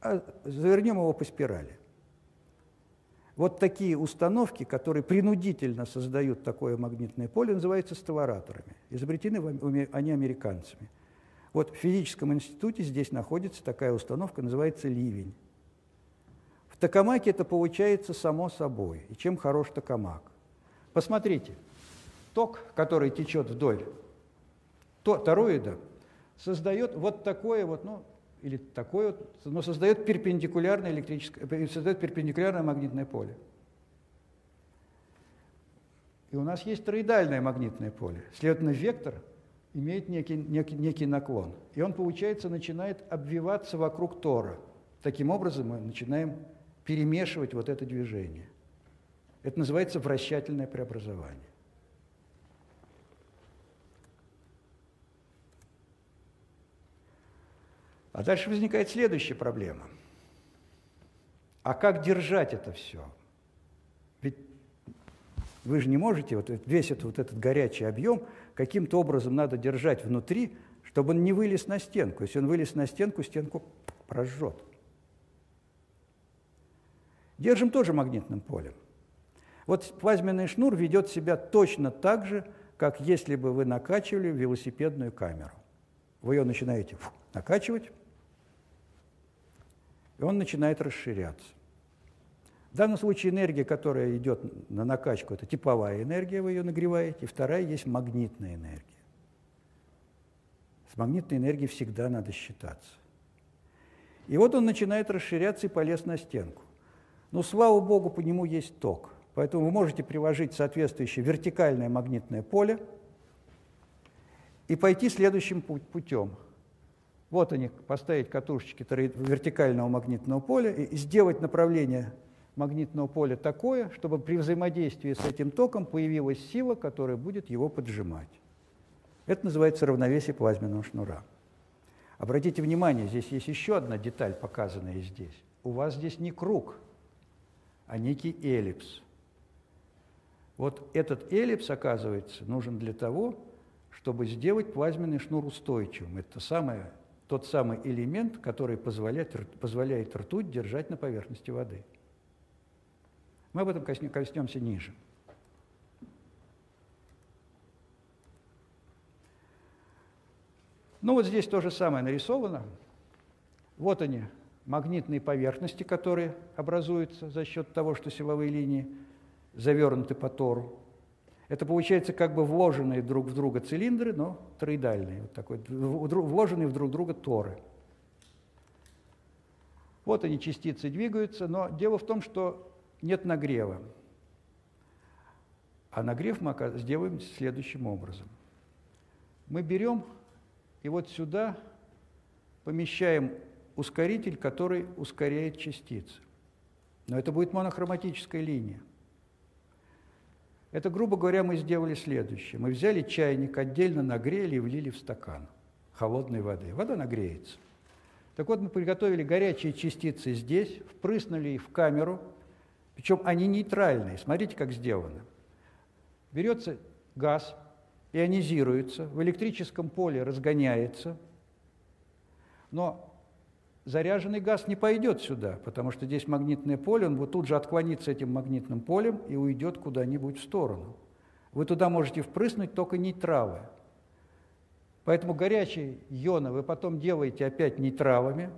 а завернем его по спирали. Вот такие установки, которые принудительно создают такое магнитное поле, называются стовараторами. Изобретены они американцами. Вот в физическом институте здесь находится такая установка, называется ливень. В токамаке это получается само собой. И чем хорош токамак? Посмотрите, ток, который течет вдоль то, тороида, создает вот такое вот, ну, или такое вот, но создает перпендикулярное электрическое, э, создает перпендикулярное магнитное поле. И у нас есть тороидальное магнитное поле. Следовательно, вектор имеет некий, некий, некий наклон. И он, получается, начинает обвиваться вокруг тора. Таким образом мы начинаем перемешивать вот это движение. Это называется вращательное преобразование. А дальше возникает следующая проблема. А как держать это все? Ведь вы же не можете, вот весь этот, вот этот горячий объем каким-то образом надо держать внутри, чтобы он не вылез на стенку. Если он вылез на стенку, стенку прожжет. Держим тоже магнитным полем. Вот плазменный шнур ведет себя точно так же, как если бы вы накачивали велосипедную камеру. Вы ее начинаете фу, накачивать, и он начинает расширяться. В данном случае энергия, которая идет на накачку, это тепловая энергия, вы ее нагреваете, и вторая есть магнитная энергия. С магнитной энергией всегда надо считаться. И вот он начинает расширяться и полез на стенку. Но, слава богу, по нему есть ток – Поэтому вы можете приложить соответствующее вертикальное магнитное поле и пойти следующим путем. Вот они, поставить катушечки вертикального магнитного поля и сделать направление магнитного поля такое, чтобы при взаимодействии с этим током появилась сила, которая будет его поджимать. Это называется равновесие плазменного шнура. Обратите внимание, здесь есть еще одна деталь, показанная здесь. У вас здесь не круг, а некий эллипс. Вот этот эллипс, оказывается, нужен для того, чтобы сделать плазменный шнур устойчивым. Это самое, тот самый элемент, который позволяет, позволяет ртуть держать на поверхности воды. Мы об этом коснемся ниже. Ну вот здесь то же самое нарисовано. Вот они, магнитные поверхности, которые образуются за счет того, что силовые линии завернуты по тору. Это получается как бы вложенные друг в друга цилиндры, но троидальные, вот такой, вложенные в друг друга торы. Вот они, частицы двигаются, но дело в том, что нет нагрева. А нагрев мы сделаем следующим образом. Мы берем и вот сюда помещаем ускоритель, который ускоряет частицы. Но это будет монохроматическая линия. Это, грубо говоря, мы сделали следующее. Мы взяли чайник, отдельно нагрели и влили в стакан холодной воды. Вода нагреется. Так вот, мы приготовили горячие частицы здесь, впрыснули их в камеру, причем они нейтральные. Смотрите, как сделано. Берется газ, ионизируется, в электрическом поле разгоняется, но заряженный газ не пойдет сюда, потому что здесь магнитное поле, он вот тут же отклонится этим магнитным полем и уйдет куда-нибудь в сторону. Вы туда можете впрыснуть только нейтралы. Поэтому горячие ионы вы потом делаете опять нейтралами,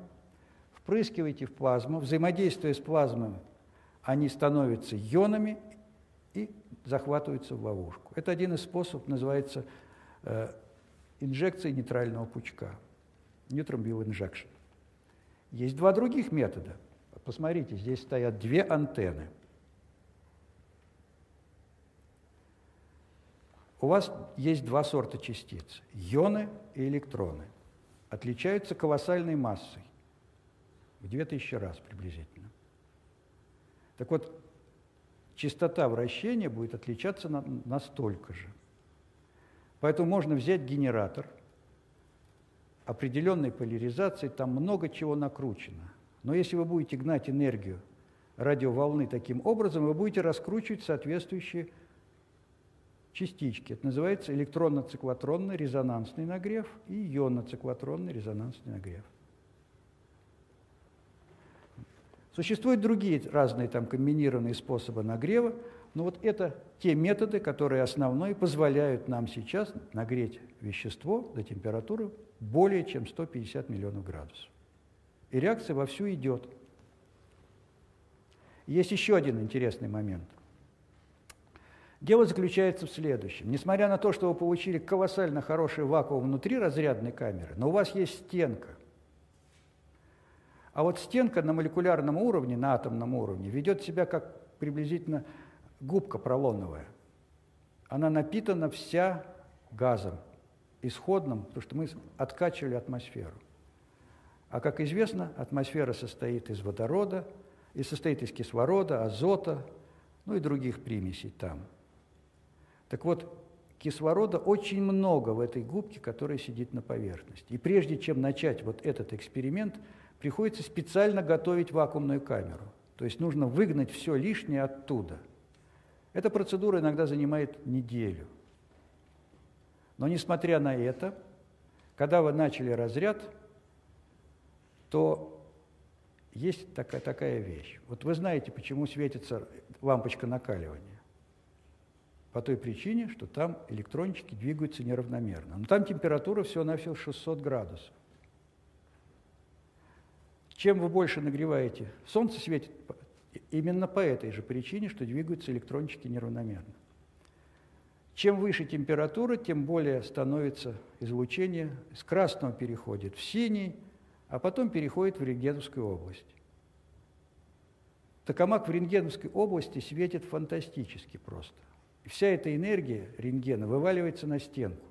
впрыскиваете в плазму, взаимодействуя с плазмой, они становятся ионами и захватываются в ловушку. Это один из способов, называется э, инжекция нейтрального пучка, neutron beam injection. Есть два других метода. Посмотрите, здесь стоят две антенны. У вас есть два сорта частиц – ионы и электроны. Отличаются колоссальной массой, в 2000 раз приблизительно. Так вот, частота вращения будет отличаться на, настолько же. Поэтому можно взять генератор определенной поляризации, там много чего накручено. Но если вы будете гнать энергию радиоволны таким образом, вы будете раскручивать соответствующие частички. Это называется электронно-циклотронный резонансный нагрев и ионно-циклотронный резонансный нагрев. Существуют другие разные там комбинированные способы нагрева, но вот это те методы, которые основной позволяют нам сейчас нагреть вещество до температуры более чем 150 миллионов градусов. И реакция вовсю идет. Есть еще один интересный момент. Дело заключается в следующем. Несмотря на то, что вы получили колоссально хороший вакуум внутри разрядной камеры, но у вас есть стенка – а вот стенка на молекулярном уровне, на атомном уровне, ведет себя как приблизительно губка пролоновая. Она напитана вся газом, исходным, потому что мы откачивали атмосферу. А как известно, атмосфера состоит из водорода, и состоит из кислорода, азота, ну и других примесей там. Так вот, кислорода очень много в этой губке, которая сидит на поверхности. И прежде чем начать вот этот эксперимент – приходится специально готовить вакуумную камеру. То есть нужно выгнать все лишнее оттуда. Эта процедура иногда занимает неделю. Но несмотря на это, когда вы начали разряд, то есть такая, такая вещь. Вот вы знаете, почему светится лампочка накаливания. По той причине, что там электрончики двигаются неравномерно. Но там температура всего-навсего 600 градусов. Чем вы больше нагреваете, Солнце светит именно по этой же причине, что двигаются электрончики неравномерно. Чем выше температура, тем более становится излучение, с красного переходит в синий, а потом переходит в рентгеновскую область. Токамак в рентгеновской области светит фантастически просто. И вся эта энергия рентгена вываливается на стенку.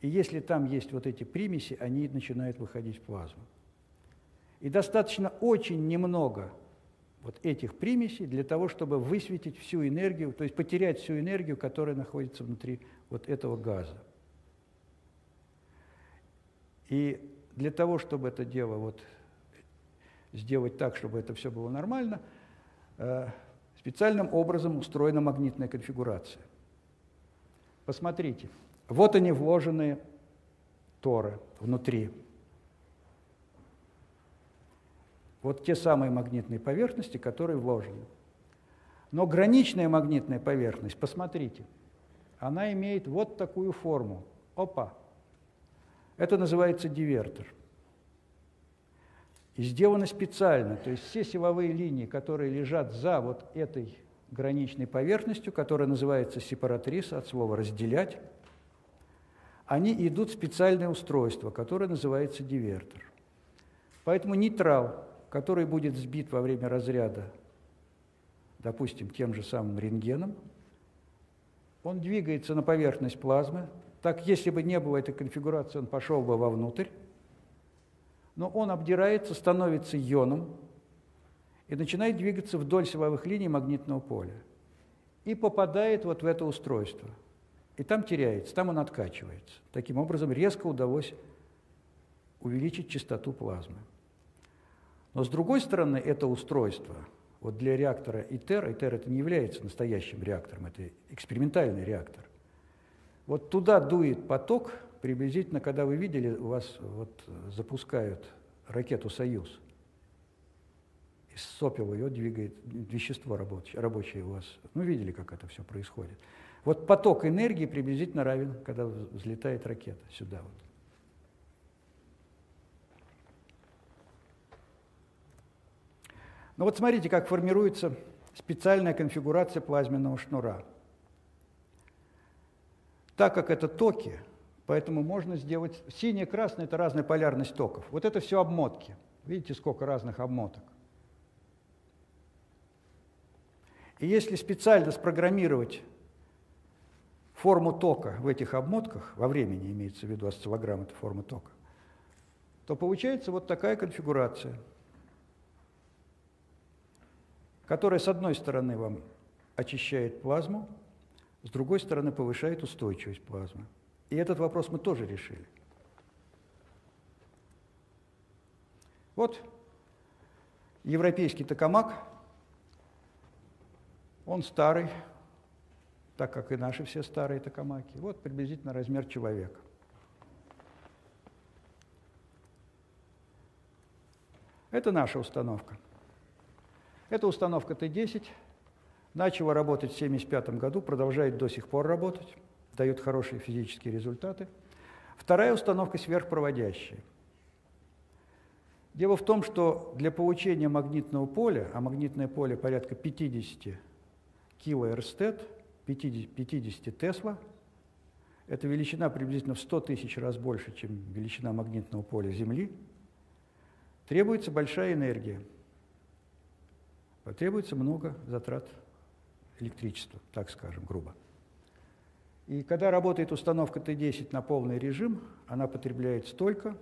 И если там есть вот эти примеси, они начинают выходить в плазму. И достаточно очень немного вот этих примесей для того, чтобы высветить всю энергию, то есть потерять всю энергию, которая находится внутри вот этого газа. И для того, чтобы это дело вот сделать так, чтобы это все было нормально, э, специальным образом устроена магнитная конфигурация. Посмотрите, вот они вложенные торы внутри. Вот те самые магнитные поверхности, которые вложены. Но граничная магнитная поверхность, посмотрите, она имеет вот такую форму. Опа! Это называется дивертор. И сделано специально, то есть все силовые линии, которые лежат за вот этой граничной поверхностью, которая называется сепаратриса, от слова «разделять», они идут в специальное устройство, которое называется дивертор. Поэтому нейтрал, который будет сбит во время разряда, допустим, тем же самым рентгеном, он двигается на поверхность плазмы, так если бы не было этой конфигурации, он пошел бы вовнутрь, но он обдирается, становится ионом и начинает двигаться вдоль силовых линий магнитного поля и попадает вот в это устройство – и там теряется, там он откачивается. Таким образом, резко удалось увеличить частоту плазмы. Но с другой стороны, это устройство, вот для реактора ИТЕР, ИТЕР это не является настоящим реактором, это экспериментальный реактор. Вот туда дует поток, приблизительно, когда вы видели, у вас вот запускают ракету «Союз», из сопел ее двигает вещество рабочее, рабочее у вас. Ну, видели, как это все происходит. Вот поток энергии приблизительно равен, когда взлетает ракета сюда. Вот. Ну вот смотрите, как формируется специальная конфигурация плазменного шнура. Так как это токи, поэтому можно сделать... Синий и красный – это разная полярность токов. Вот это все обмотки. Видите, сколько разных обмоток. И если специально спрограммировать форму тока в этих обмотках, во времени имеется в виду осциллограмм, это форма тока, то получается вот такая конфигурация, которая с одной стороны вам очищает плазму, с другой стороны повышает устойчивость плазмы. И этот вопрос мы тоже решили. Вот европейский токамак, он старый, так как и наши все старые токамаки. Вот приблизительно размер человека. Это наша установка. Это установка Т-10. Начала работать в 1975 году, продолжает до сих пор работать, дает хорошие физические результаты. Вторая установка сверхпроводящая. Дело в том, что для получения магнитного поля, а магнитное поле порядка 50 килоэрстед – 50, 50 Тесла. Это величина приблизительно в 100 тысяч раз больше, чем величина магнитного поля Земли. Требуется большая энергия. Потребуется много затрат электричества, так скажем, грубо. И когда работает установка Т10 на полный режим, она потребляет столько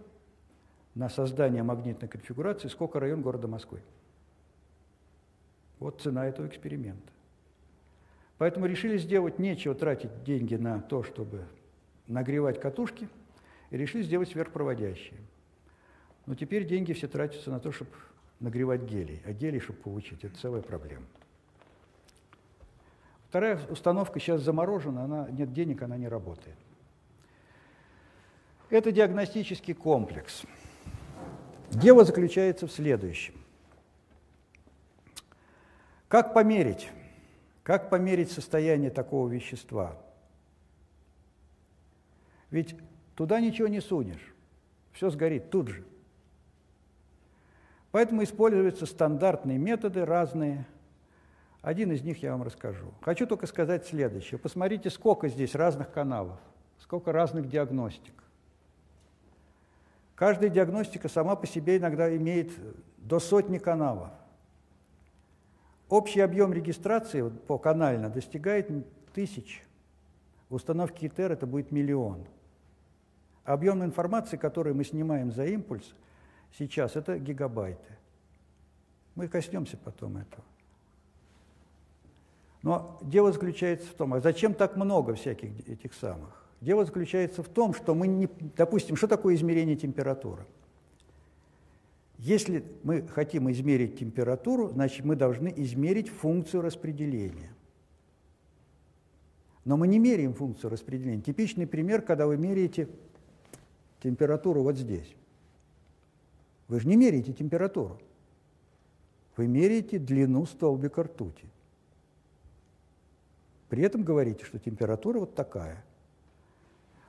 на создание магнитной конфигурации, сколько район города Москвы. Вот цена этого эксперимента. Поэтому решили сделать нечего тратить деньги на то, чтобы нагревать катушки, и решили сделать сверхпроводящие. Но теперь деньги все тратятся на то, чтобы нагревать гелий, а гелий, чтобы получить, это целая проблема. Вторая установка сейчас заморожена, она, нет денег, она не работает. Это диагностический комплекс. Дело заключается в следующем. Как померить как померить состояние такого вещества? Ведь туда ничего не сунешь, все сгорит тут же. Поэтому используются стандартные методы разные. Один из них я вам расскажу. Хочу только сказать следующее. Посмотрите, сколько здесь разных каналов, сколько разных диагностик. Каждая диагностика сама по себе иногда имеет до сотни каналов. Общий объем регистрации по канально достигает тысяч. В установке ИТЕР это будет миллион. Объем информации, который мы снимаем за импульс, сейчас это гигабайты. Мы коснемся потом этого. Но дело заключается в том, а зачем так много всяких этих самых? Дело заключается в том, что мы не... Допустим, что такое измерение температуры? Если мы хотим измерить температуру, значит, мы должны измерить функцию распределения. Но мы не меряем функцию распределения. Типичный пример, когда вы меряете температуру вот здесь. Вы же не меряете температуру. Вы меряете длину столбика ртути. При этом говорите, что температура вот такая.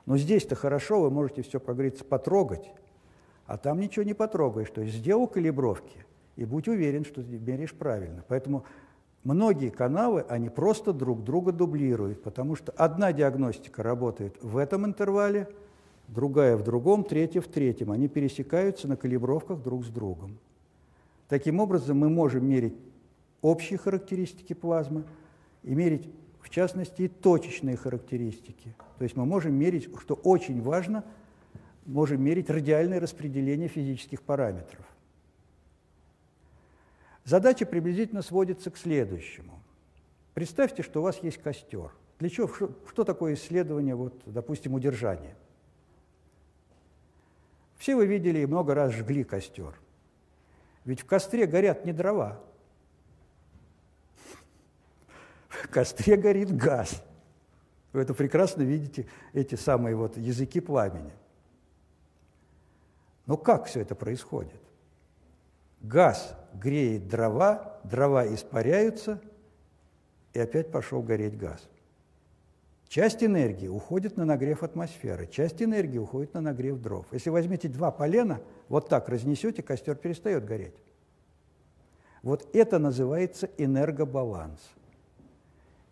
Но здесь-то хорошо, вы можете все, как говорится, потрогать, а там ничего не потрогаешь. То есть сделал калибровки и будь уверен, что меряешь правильно. Поэтому многие каналы, они просто друг друга дублируют, потому что одна диагностика работает в этом интервале, другая в другом, третья в третьем. Они пересекаются на калибровках друг с другом. Таким образом, мы можем мерить общие характеристики плазмы и мерить в частности, и точечные характеристики. То есть мы можем мерить, что очень важно, можем мерить радиальное распределение физических параметров. Задача приблизительно сводится к следующему. Представьте, что у вас есть костер. Для чего? Что, что такое исследование, вот, допустим, удержания? Все вы видели и много раз жгли костер. Ведь в костре горят не дрова, в костре горит газ. Вы это прекрасно видите, эти самые вот языки пламени. Но как все это происходит? Газ греет дрова, дрова испаряются, и опять пошел гореть газ. Часть энергии уходит на нагрев атмосферы, часть энергии уходит на нагрев дров. Если возьмете два полена, вот так разнесете, костер перестает гореть. Вот это называется энергобаланс.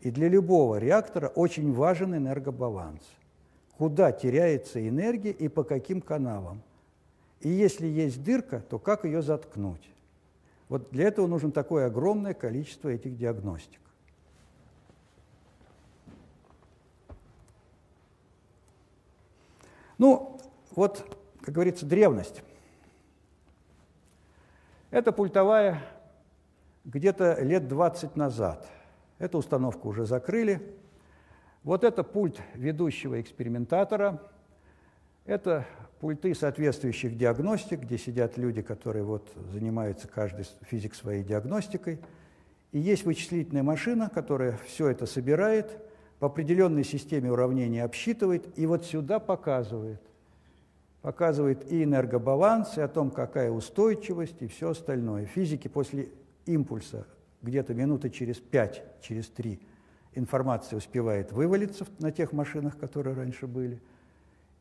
И для любого реактора очень важен энергобаланс. Куда теряется энергия и по каким каналам. И если есть дырка, то как ее заткнуть? Вот для этого нужно такое огромное количество этих диагностик. Ну, вот, как говорится, древность. Это пультовая где-то лет 20 назад – Эту установку уже закрыли. Вот это пульт ведущего экспериментатора. Это пульты соответствующих диагностик, где сидят люди, которые вот занимаются каждый физик своей диагностикой. И есть вычислительная машина, которая все это собирает, по определенной системе уравнений обсчитывает и вот сюда показывает. Показывает и энергобаланс, и о том, какая устойчивость, и все остальное. Физики после импульса где-то минуты через пять, через три информация успевает вывалиться на тех машинах, которые раньше были.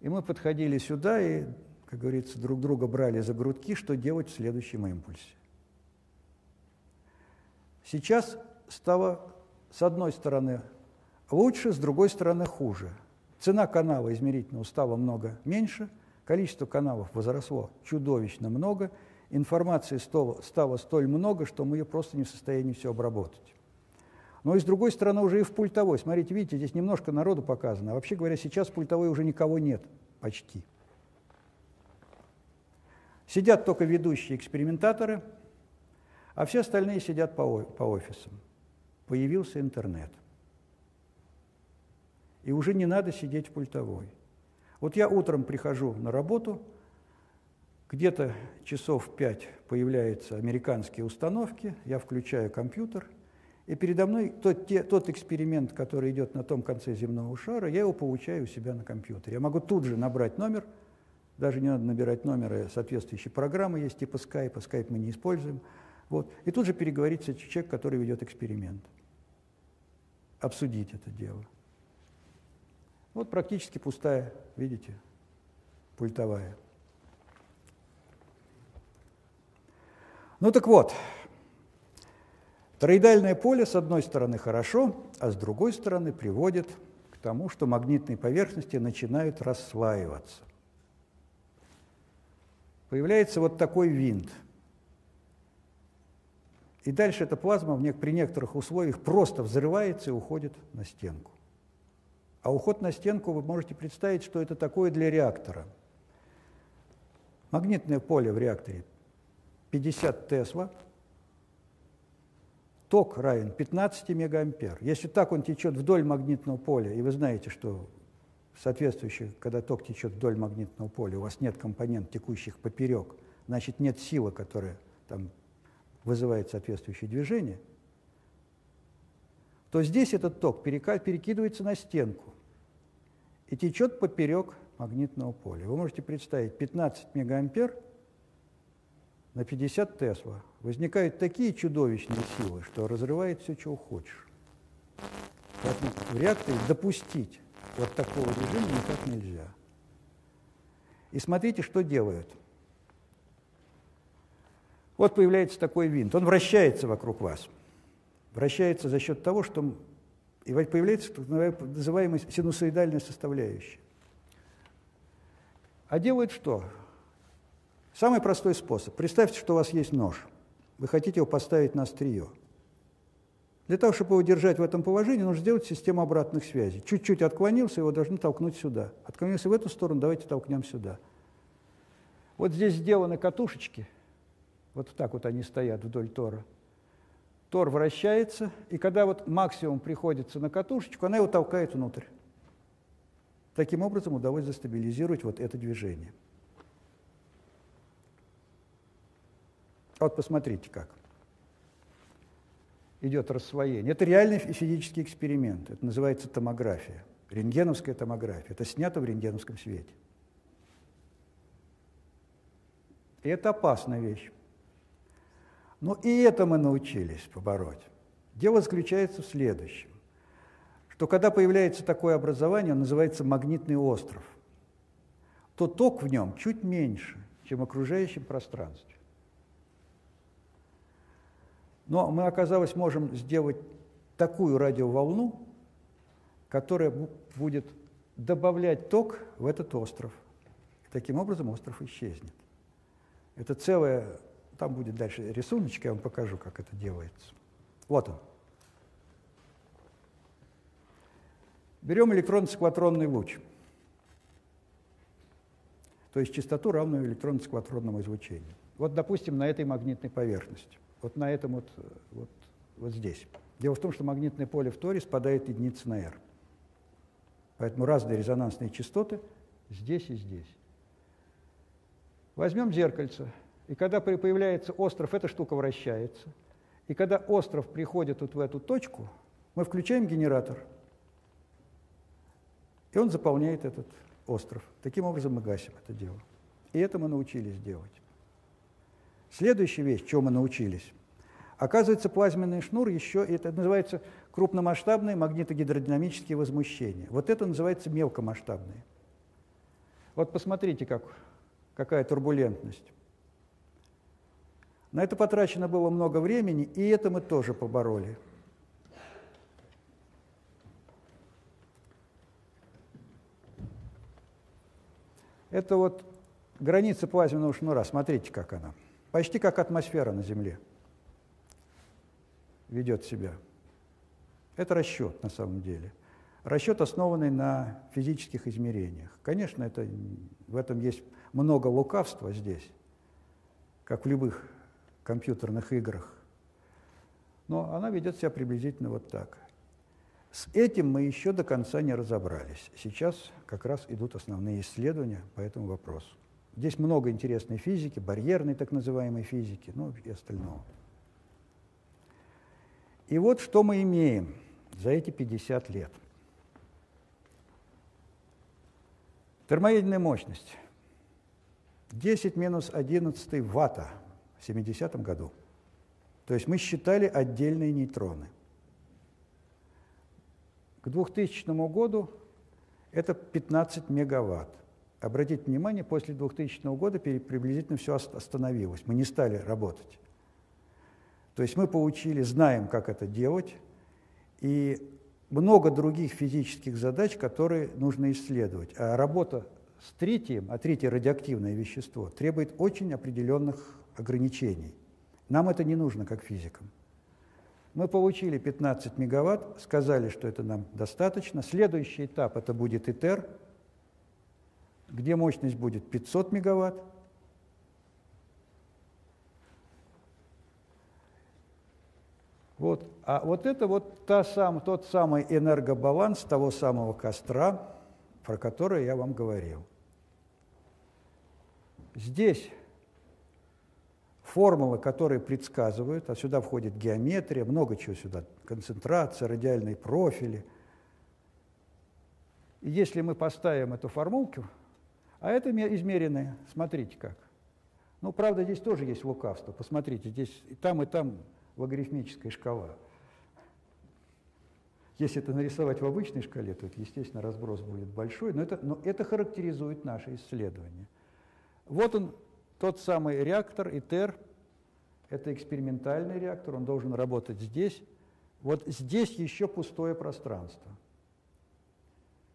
И мы подходили сюда и, как говорится, друг друга брали за грудки, что делать в следующем импульсе. Сейчас стало, с одной стороны, лучше, с другой стороны, хуже. Цена канала измерительного стала много меньше, количество каналов возросло чудовищно много – информации стало, стало столь много, что мы ее просто не в состоянии все обработать. Но и с другой стороны уже и в пультовой. Смотрите, видите, здесь немножко народу показано. А вообще говоря, сейчас в пультовой уже никого нет почти. Сидят только ведущие экспериментаторы, а все остальные сидят по, по офисам. Появился интернет. И уже не надо сидеть в пультовой. Вот я утром прихожу на работу – где-то часов пять появляются американские установки, я включаю компьютер, и передо мной тот, те, тот эксперимент, который идет на том конце земного шара, я его получаю у себя на компьютере. Я могу тут же набрать номер, даже не надо набирать номеры, соответствующие программы есть, типа Skype, а Skype мы не используем. Вот. И тут же переговорить с человеком, который ведет эксперимент. Обсудить это дело. Вот практически пустая, видите, пультовая. Ну так вот, тороидальное поле с одной стороны хорошо, а с другой стороны приводит к тому, что магнитные поверхности начинают расслаиваться. Появляется вот такой винт. И дальше эта плазма при некоторых условиях просто взрывается и уходит на стенку. А уход на стенку вы можете представить, что это такое для реактора. Магнитное поле в реакторе 50 Тесла, ток равен 15 мегаампер. Если так он течет вдоль магнитного поля, и вы знаете, что соответствующий, когда ток течет вдоль магнитного поля, у вас нет компонент, текущих поперек, значит, нет силы, которая там вызывает соответствующее движение, то здесь этот ток перекидывается на стенку и течет поперек магнитного поля. Вы можете представить 15 мегаампер на 50 Тесла. Возникают такие чудовищные силы, что разрывает все, чего хочешь. Поэтому в реакторе допустить вот такого режима никак нельзя. И смотрите, что делают. Вот появляется такой винт. Он вращается вокруг вас. Вращается за счет того, что и появляется так называемая синусоидальная составляющая. А делают что? Самый простой способ. Представьте, что у вас есть нож. Вы хотите его поставить на острие. Для того, чтобы его держать в этом положении, нужно сделать систему обратных связей. Чуть-чуть отклонился, его должны толкнуть сюда. Отклонился в эту сторону, давайте толкнем сюда. Вот здесь сделаны катушечки. Вот так вот они стоят вдоль тора. Тор вращается, и когда вот максимум приходится на катушечку, она его толкает внутрь. Таким образом удалось застабилизировать вот это движение. Вот посмотрите как. Идет рассвоение. Это реальный физический эксперимент. Это называется томография. Рентгеновская томография. Это снято в рентгеновском свете. И это опасная вещь. Но и это мы научились побороть. Дело заключается в следующем, что когда появляется такое образование, он называется магнитный остров, то ток в нем чуть меньше, чем в окружающем пространстве. Но мы, оказалось, можем сделать такую радиоволну, которая будет добавлять ток в этот остров. И таким образом остров исчезнет. Это целая, там будет дальше рисуночки, я вам покажу, как это делается. Вот он. Берем электронно-скватронный луч, то есть частоту, равную электронно-скватронному излучению. Вот, допустим, на этой магнитной поверхности вот на этом вот, вот, вот здесь. Дело в том, что магнитное поле в торе спадает единица на r. Поэтому разные резонансные частоты здесь и здесь. Возьмем зеркальце, и когда появляется остров, эта штука вращается. И когда остров приходит вот в эту точку, мы включаем генератор, и он заполняет этот остров. Таким образом мы гасим это дело. И это мы научились делать. Следующая вещь, чего мы научились. Оказывается, плазменный шнур еще, это называется крупномасштабные магнитогидродинамические возмущения. Вот это называется мелкомасштабные. Вот посмотрите, как, какая турбулентность. На это потрачено было много времени, и это мы тоже побороли. Это вот граница плазменного шнура. Смотрите, как она почти как атмосфера на Земле ведет себя. Это расчет на самом деле. Расчет, основанный на физических измерениях. Конечно, это, в этом есть много лукавства здесь, как в любых компьютерных играх. Но она ведет себя приблизительно вот так. С этим мы еще до конца не разобрались. Сейчас как раз идут основные исследования по этому вопросу. Здесь много интересной физики, барьерной так называемой физики, ну и остального. И вот что мы имеем за эти 50 лет. Термоядерная мощность 10 минус 11 ватта в 70 году. То есть мы считали отдельные нейтроны. К 2000 году это 15 мегаватт. Обратите внимание, после 2000 года приблизительно все остановилось. Мы не стали работать. То есть мы получили, знаем, как это делать, и много других физических задач, которые нужно исследовать. А работа с тритием, а тритий – радиоактивное вещество, требует очень определенных ограничений. Нам это не нужно, как физикам. Мы получили 15 мегаватт, сказали, что это нам достаточно. Следующий этап – это будет ИТЕР, где мощность будет 500 мегаватт. Вот. А вот это вот та сам, тот самый энергобаланс того самого костра, про который я вам говорил. Здесь формулы, которые предсказывают, а сюда входит геометрия, много чего сюда, концентрация, радиальные профили. И если мы поставим эту формулку, а это измеренные, смотрите как. Ну, правда, здесь тоже есть лукавство. Посмотрите, здесь и там, и там логарифмическая шкала. Если это нарисовать в обычной шкале, то, это, естественно, разброс будет большой, но это, но это характеризует наше исследование. Вот он, тот самый реактор ИТЕР, это экспериментальный реактор, он должен работать здесь. Вот здесь еще пустое пространство.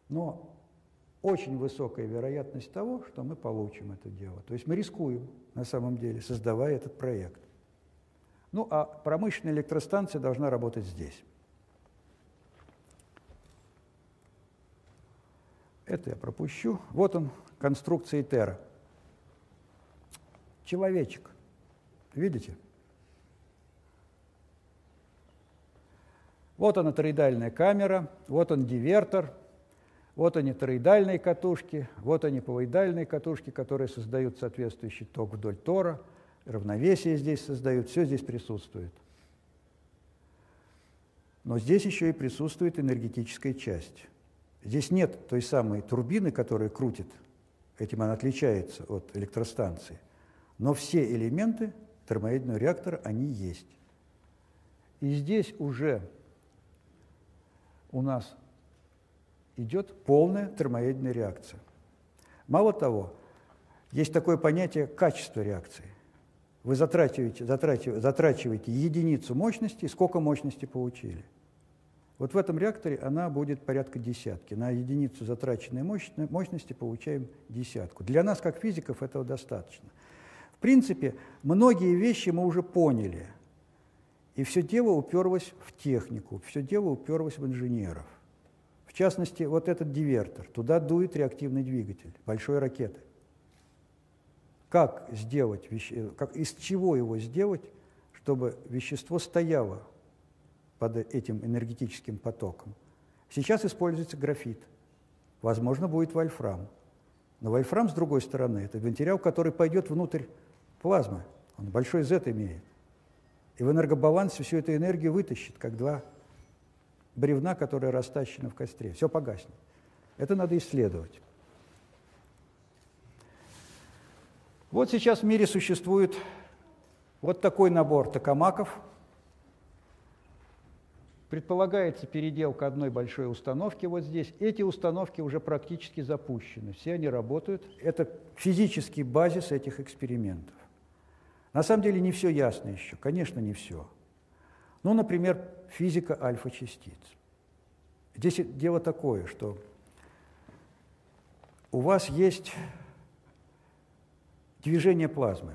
Но очень высокая вероятность того, что мы получим это дело. То есть мы рискуем, на самом деле, создавая этот проект. Ну, а промышленная электростанция должна работать здесь. Это я пропущу. Вот он, конструкция Тера. Человечек. Видите? Вот она тороидальная камера, вот он дивертор, вот они тороидальные катушки, вот они повоидальные катушки, которые создают соответствующий ток вдоль тора – равновесие здесь создают, все здесь присутствует. Но здесь еще и присутствует энергетическая часть. Здесь нет той самой турбины, которая крутит, этим она отличается от электростанции. Но все элементы термоядерного реактора, они есть. И здесь уже у нас идет полная термоядерная реакция. Мало того, есть такое понятие качества реакции. Вы затрачиваете, затрачиваете, затрачиваете единицу мощности, сколько мощности получили. Вот в этом реакторе она будет порядка десятки. На единицу затраченной мощности получаем десятку. Для нас, как физиков, этого достаточно. Принципе, многие вещи мы уже поняли. И все дело уперлось в технику, все дело уперлось в инженеров. В частности, вот этот дивертор, туда дует реактивный двигатель большой ракеты как сделать, как, из чего его сделать, чтобы вещество стояло под этим энергетическим потоком. Сейчас используется графит. Возможно, будет вольфрам. Но вольфрам, с другой стороны, это материал, который пойдет внутрь плазмы. Он большой Z имеет. И в энергобалансе всю эту энергию вытащит, как два бревна, которые растащены в костре. Все погаснет. Это надо исследовать. Вот сейчас в мире существует вот такой набор токамаков. Предполагается переделка одной большой установки вот здесь. Эти установки уже практически запущены, все они работают. Это физический базис этих экспериментов. На самом деле не все ясно еще, конечно, не все. Ну, например, физика альфа-частиц. Здесь дело такое, что у вас есть движение плазмы,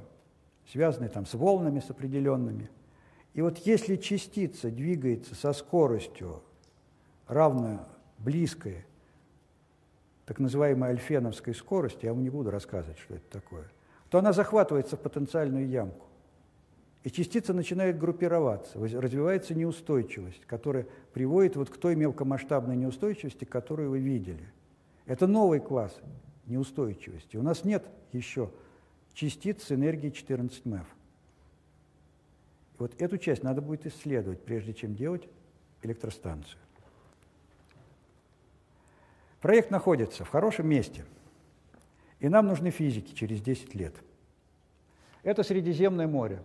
связанные там с волнами, с определенными. И вот если частица двигается со скоростью, равной, близкой, так называемой альфеновской скорости, я вам не буду рассказывать, что это такое, то она захватывается в потенциальную ямку. И частица начинает группироваться, развивается неустойчивость, которая приводит вот к той мелкомасштабной неустойчивости, которую вы видели. Это новый класс неустойчивости. У нас нет еще частиц с энергией 14 МЭФ. И вот эту часть надо будет исследовать, прежде чем делать электростанцию. Проект находится в хорошем месте, и нам нужны физики через 10 лет. Это Средиземное море.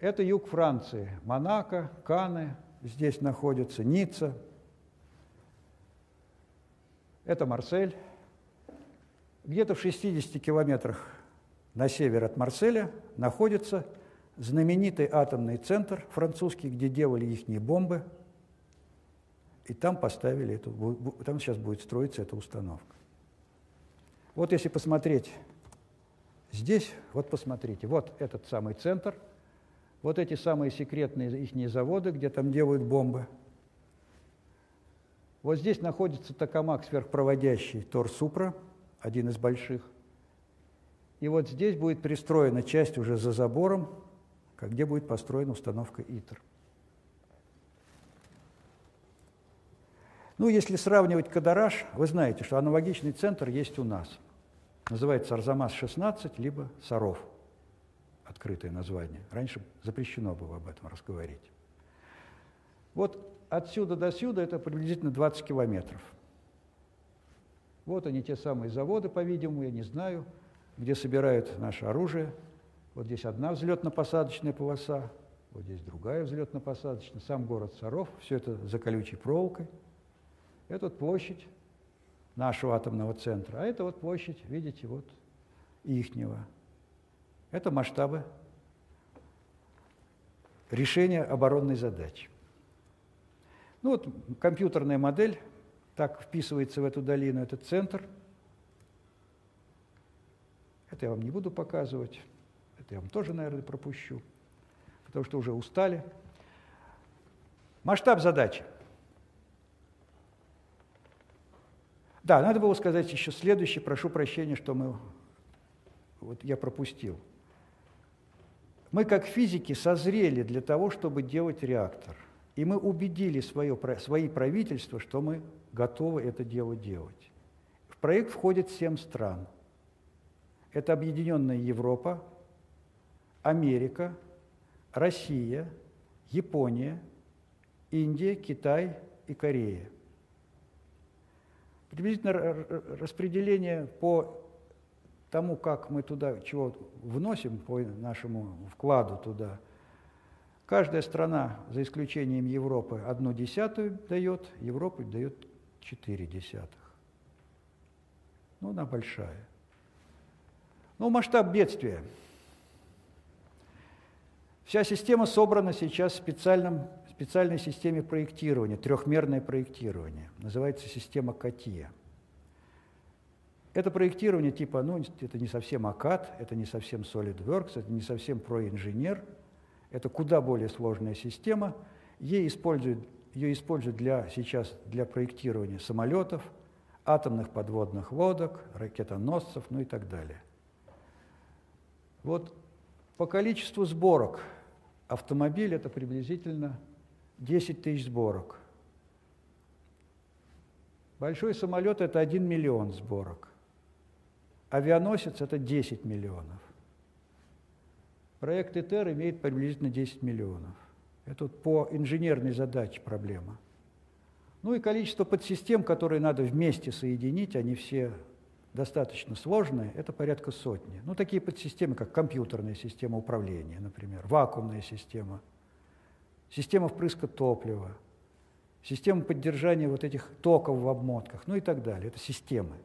Это юг Франции, Монако, Каны, здесь находятся Ницца. Это Марсель, где-то в 60 километрах на север от Марселя находится знаменитый атомный центр французский, где делали их бомбы, и там поставили эту, там сейчас будет строиться эта установка. Вот если посмотреть здесь, вот посмотрите, вот этот самый центр, Вот эти самые секретные их заводы, где там делают бомбы. Вот здесь находится токамак сверхпроводящий Тор-Супра, один из больших. И вот здесь будет пристроена часть уже за забором, где будет построена установка ИТР. Ну, если сравнивать Кадараш, вы знаете, что аналогичный центр есть у нас. Называется Арзамас-16, либо Саров. Открытое название. Раньше запрещено было об этом разговорить. Вот отсюда до сюда это приблизительно 20 километров. Вот они, те самые заводы, по-видимому, я не знаю, где собирают наше оружие. Вот здесь одна взлетно-посадочная полоса, вот здесь другая взлетно-посадочная, сам город Саров, все это за колючей проволокой. Это вот площадь нашего атомного центра, а это вот площадь, видите, вот ихнего. Это масштабы решения оборонной задачи. Ну вот компьютерная модель так вписывается в эту долину, этот центр. Это я вам не буду показывать, это я вам тоже, наверное, пропущу, потому что уже устали. Масштаб задачи – Да, надо было сказать еще следующее, прошу прощения, что мы, вот я пропустил. Мы как физики созрели для того, чтобы делать реактор. И мы убедили свое, свои правительства, что мы готовы это дело делать. В проект входит семь стран. Это Объединенная Европа, Америка, Россия, Япония, Индия, Китай и Корея. Приблизительно распределение по тому, как мы туда чего вносим, по нашему вкладу туда, каждая страна, за исключением Европы, одну десятую дает, Европа дает четыре десятых. Ну, она большая. Ну, масштаб бедствия. Вся система собрана сейчас в специальном специальной системе проектирования, трехмерное проектирование. Называется система КАТИА. Это проектирование типа, ну, это не совсем АКАД, это не совсем SolidWorks, это не совсем ProInженер, это куда более сложная система. Ей используют, ее используют для, сейчас для проектирования самолетов, атомных подводных лодок, ракетоносцев, ну и так далее. Вот по количеству сборок автомобиль это приблизительно 10 тысяч сборок. Большой самолет – это 1 миллион сборок. Авианосец – это 10 миллионов. Проект ИТЕР имеет приблизительно 10 миллионов. Это вот по инженерной задаче проблема. Ну и количество подсистем, которые надо вместе соединить, они все достаточно сложные, это порядка сотни. Ну, такие подсистемы, как компьютерная система управления, например, вакуумная система – система впрыска топлива, система поддержания вот этих токов в обмотках, ну и так далее. Это системы.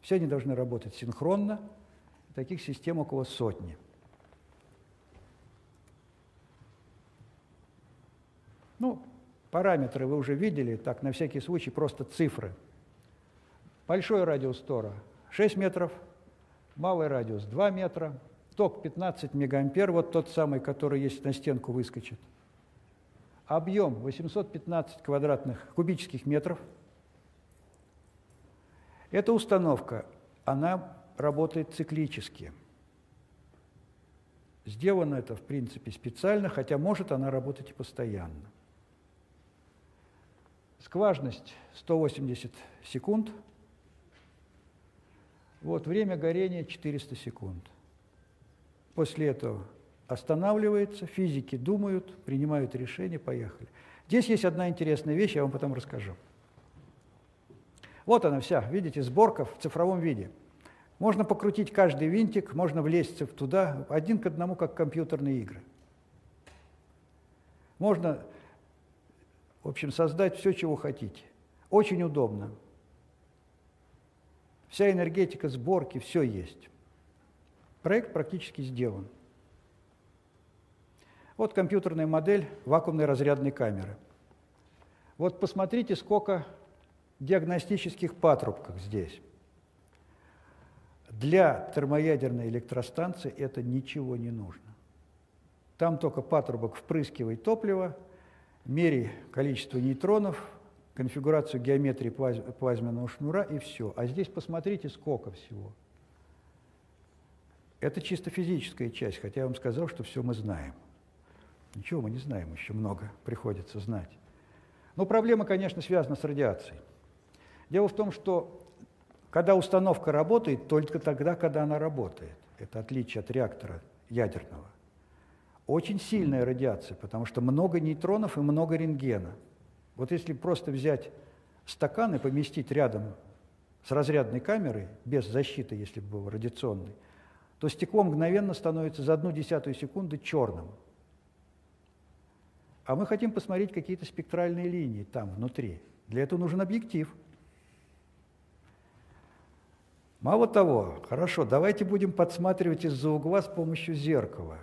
Все они должны работать синхронно. Таких систем около сотни. Ну, параметры вы уже видели, так, на всякий случай, просто цифры. Большой радиус тора 6 метров, малый радиус 2 метра, ток 15 мегаампер, вот тот самый, который есть на стенку выскочит – объем 815 квадратных кубических метров. Эта установка, она работает циклически. Сделано это, в принципе, специально, хотя может она работать и постоянно. Скважность 180 секунд. Вот время горения 400 секунд. После этого останавливается, физики думают, принимают решения, поехали. Здесь есть одна интересная вещь, я вам потом расскажу. Вот она вся, видите, сборка в цифровом виде. Можно покрутить каждый винтик, можно влезть туда, один к одному, как компьютерные игры. Можно, в общем, создать все, чего хотите. Очень удобно. Вся энергетика сборки, все есть. Проект практически сделан. Вот компьютерная модель вакуумной разрядной камеры. Вот посмотрите, сколько диагностических патрубков здесь. Для термоядерной электростанции это ничего не нужно. Там только патрубок впрыскивай топливо, мери количество нейтронов, конфигурацию геометрии плазменного шнура и все. А здесь посмотрите, сколько всего. Это чисто физическая часть, хотя я вам сказал, что все мы знаем. Ничего мы не знаем, еще много приходится знать. Но проблема, конечно, связана с радиацией. Дело в том, что когда установка работает, только тогда, когда она работает. Это отличие от реактора ядерного. Очень сильная радиация, потому что много нейтронов и много рентгена. Вот если просто взять стакан и поместить рядом с разрядной камерой, без защиты, если бы был радиационный, то стекло мгновенно становится за одну десятую секунды черным. А мы хотим посмотреть какие-то спектральные линии там, внутри. Для этого нужен объектив. Мало того, хорошо, давайте будем подсматривать из-за угла с помощью зеркала.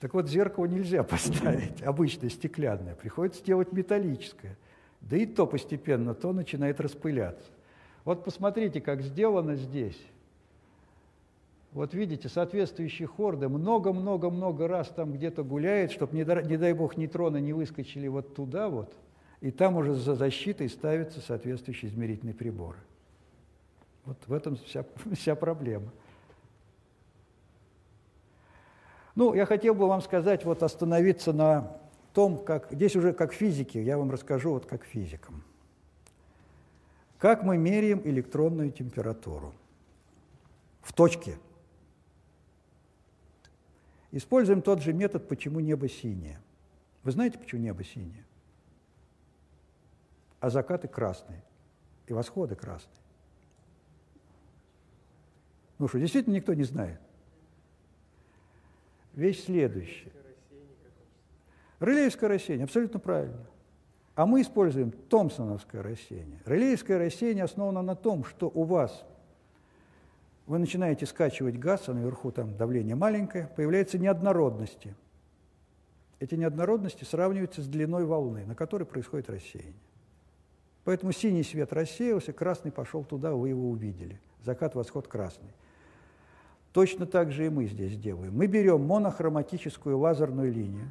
Так вот, зеркало нельзя [laughs] поставить, обычное стеклянное, приходится делать металлическое. Да и то постепенно, то начинает распыляться. Вот посмотрите, как сделано здесь. Вот видите, соответствующие хорды много-много-много раз там где-то гуляет, чтобы, не, не дай бог, нейтроны не выскочили вот туда вот, и там уже за защитой ставятся соответствующие измерительные приборы. Вот в этом вся, [laughs] вся проблема. Ну, я хотел бы вам сказать, вот остановиться на том, как, здесь уже как физики, я вам расскажу вот как физикам. Как мы меряем электронную температуру в точке – Используем тот же метод, почему небо синее. Вы знаете, почему небо синее? А закаты красные, и восходы красные. Ну что, действительно никто не знает? Вещь следующая. Релеевское рассеяние, абсолютно правильно. А мы используем томпсоновское рассеяние. Релеевское рассеяние основано на том, что у вас вы начинаете скачивать газ, а наверху там давление маленькое, появляются неоднородности. Эти неоднородности сравниваются с длиной волны, на которой происходит рассеяние. Поэтому синий свет рассеялся, красный пошел туда, вы его увидели. Закат, восход красный. Точно так же и мы здесь делаем. Мы берем монохроматическую лазерную линию.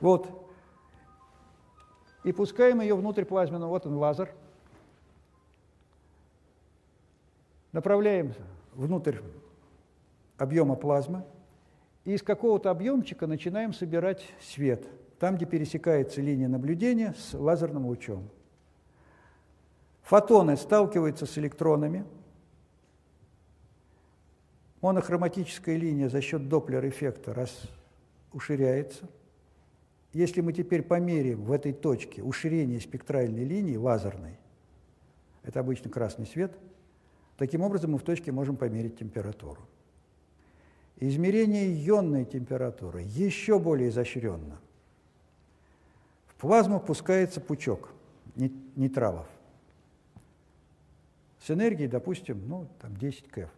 Вот. И пускаем ее внутрь плазменного. Вот он лазер – направляем внутрь объема плазмы, и из какого-то объемчика начинаем собирать свет, там, где пересекается линия наблюдения с лазерным лучом. Фотоны сталкиваются с электронами. Монохроматическая линия за счет доплер-эффекта раз уширяется. Если мы теперь померяем в этой точке уширение спектральной линии лазерной, это обычно красный свет – Таким образом, мы в точке можем померить температуру. Измерение ионной температуры еще более изощренно. В плазму пускается пучок нейтралов с энергией, допустим, ну, там 10 КФ.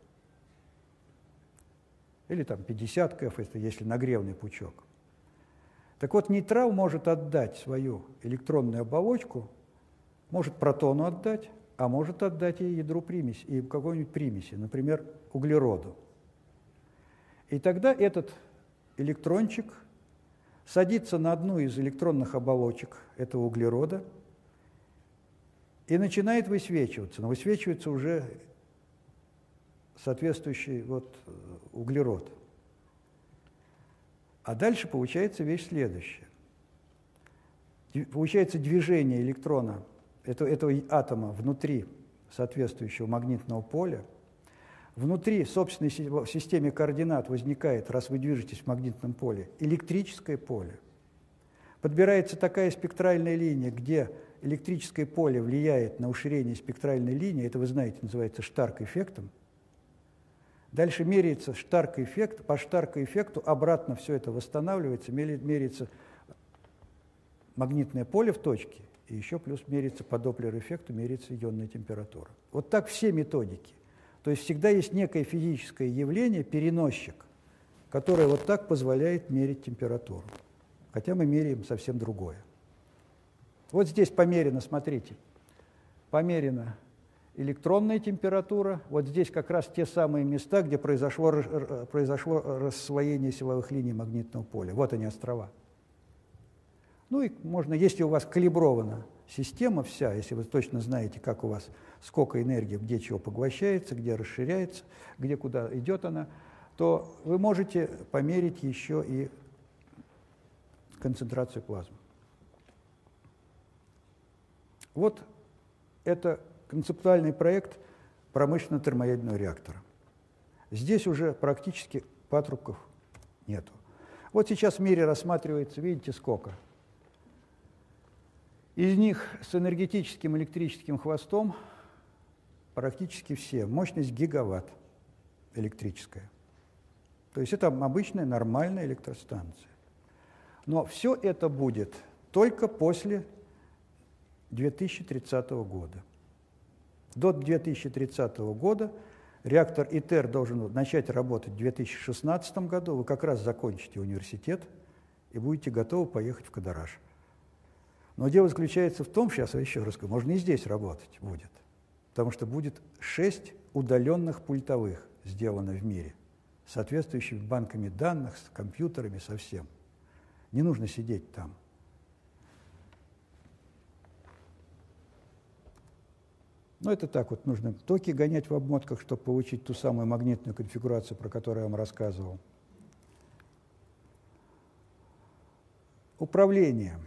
Или там 50 КФ, если, если нагревный пучок. Так вот, нейтрал может отдать свою электронную оболочку, может протону отдать, а может отдать ей ядру примеси, и какой-нибудь примеси, например, углероду. И тогда этот электрончик садится на одну из электронных оболочек этого углерода и начинает высвечиваться. Но высвечивается уже соответствующий вот углерод. А дальше получается вещь следующая. Получается движение электрона этого, этого атома внутри соответствующего магнитного поля, внутри собственной системы координат возникает, раз вы движетесь в магнитном поле, электрическое поле. Подбирается такая спектральная линия, где электрическое поле влияет на уширение спектральной линии, это вы знаете, называется Штарк-эффектом. Дальше меряется Штарк-эффект, по Штарк-эффекту обратно все это восстанавливается, меряется магнитное поле в точке, и еще плюс мерится по доплер-эффекту, мерится ионная температура. Вот так все методики. То есть всегда есть некое физическое явление, переносчик, которое вот так позволяет мерить температуру. Хотя мы меряем совсем другое. Вот здесь померено, смотрите, померено электронная температура. Вот здесь как раз те самые места, где произошло, произошло рассвоение силовых линий магнитного поля. Вот они, острова. Ну и можно, если у вас калибрована система вся, если вы точно знаете, как у вас, сколько энергии, где чего поглощается, где расширяется, где куда идет она, то вы можете померить еще и концентрацию плазмы. Вот это концептуальный проект промышленного термоядерного реактора. Здесь уже практически патрубков нету. Вот сейчас в мире рассматривается, видите, сколько? Из них с энергетическим электрическим хвостом практически все. Мощность гигаватт электрическая. То есть это обычная нормальная электростанция. Но все это будет только после 2030 года. До 2030 года реактор ИТЕР должен начать работать в 2016 году. Вы как раз закончите университет и будете готовы поехать в Кадараш. Но дело заключается в том, сейчас я еще раз скажу, можно и здесь работать будет, потому что будет шесть удаленных пультовых сделано в мире, соответствующими банками данных, с компьютерами, со всем. Не нужно сидеть там. Ну, это так вот, нужно токи гонять в обмотках, чтобы получить ту самую магнитную конфигурацию, про которую я вам рассказывал. Управление.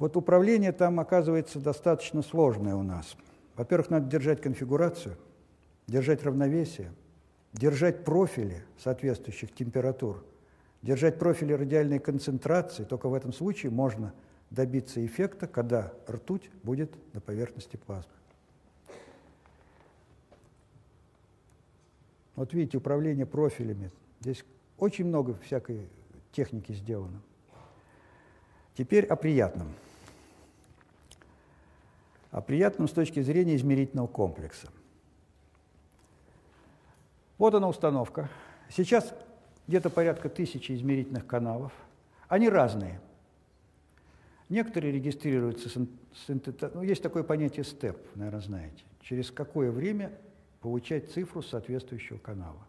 Вот управление там оказывается достаточно сложное у нас. Во-первых, надо держать конфигурацию, держать равновесие, держать профили соответствующих температур, держать профили радиальной концентрации. Только в этом случае можно – добиться эффекта, когда ртуть будет на поверхности плазмы. Вот видите, управление профилями. Здесь очень много всякой техники сделано. Теперь о приятном. О приятном с точки зрения измерительного комплекса. Вот она установка. Сейчас где-то порядка тысячи измерительных каналов. Они разные – Некоторые регистрируются синтета... ну, есть такое понятие степ, наверное, знаете. Через какое время получать цифру соответствующего канала.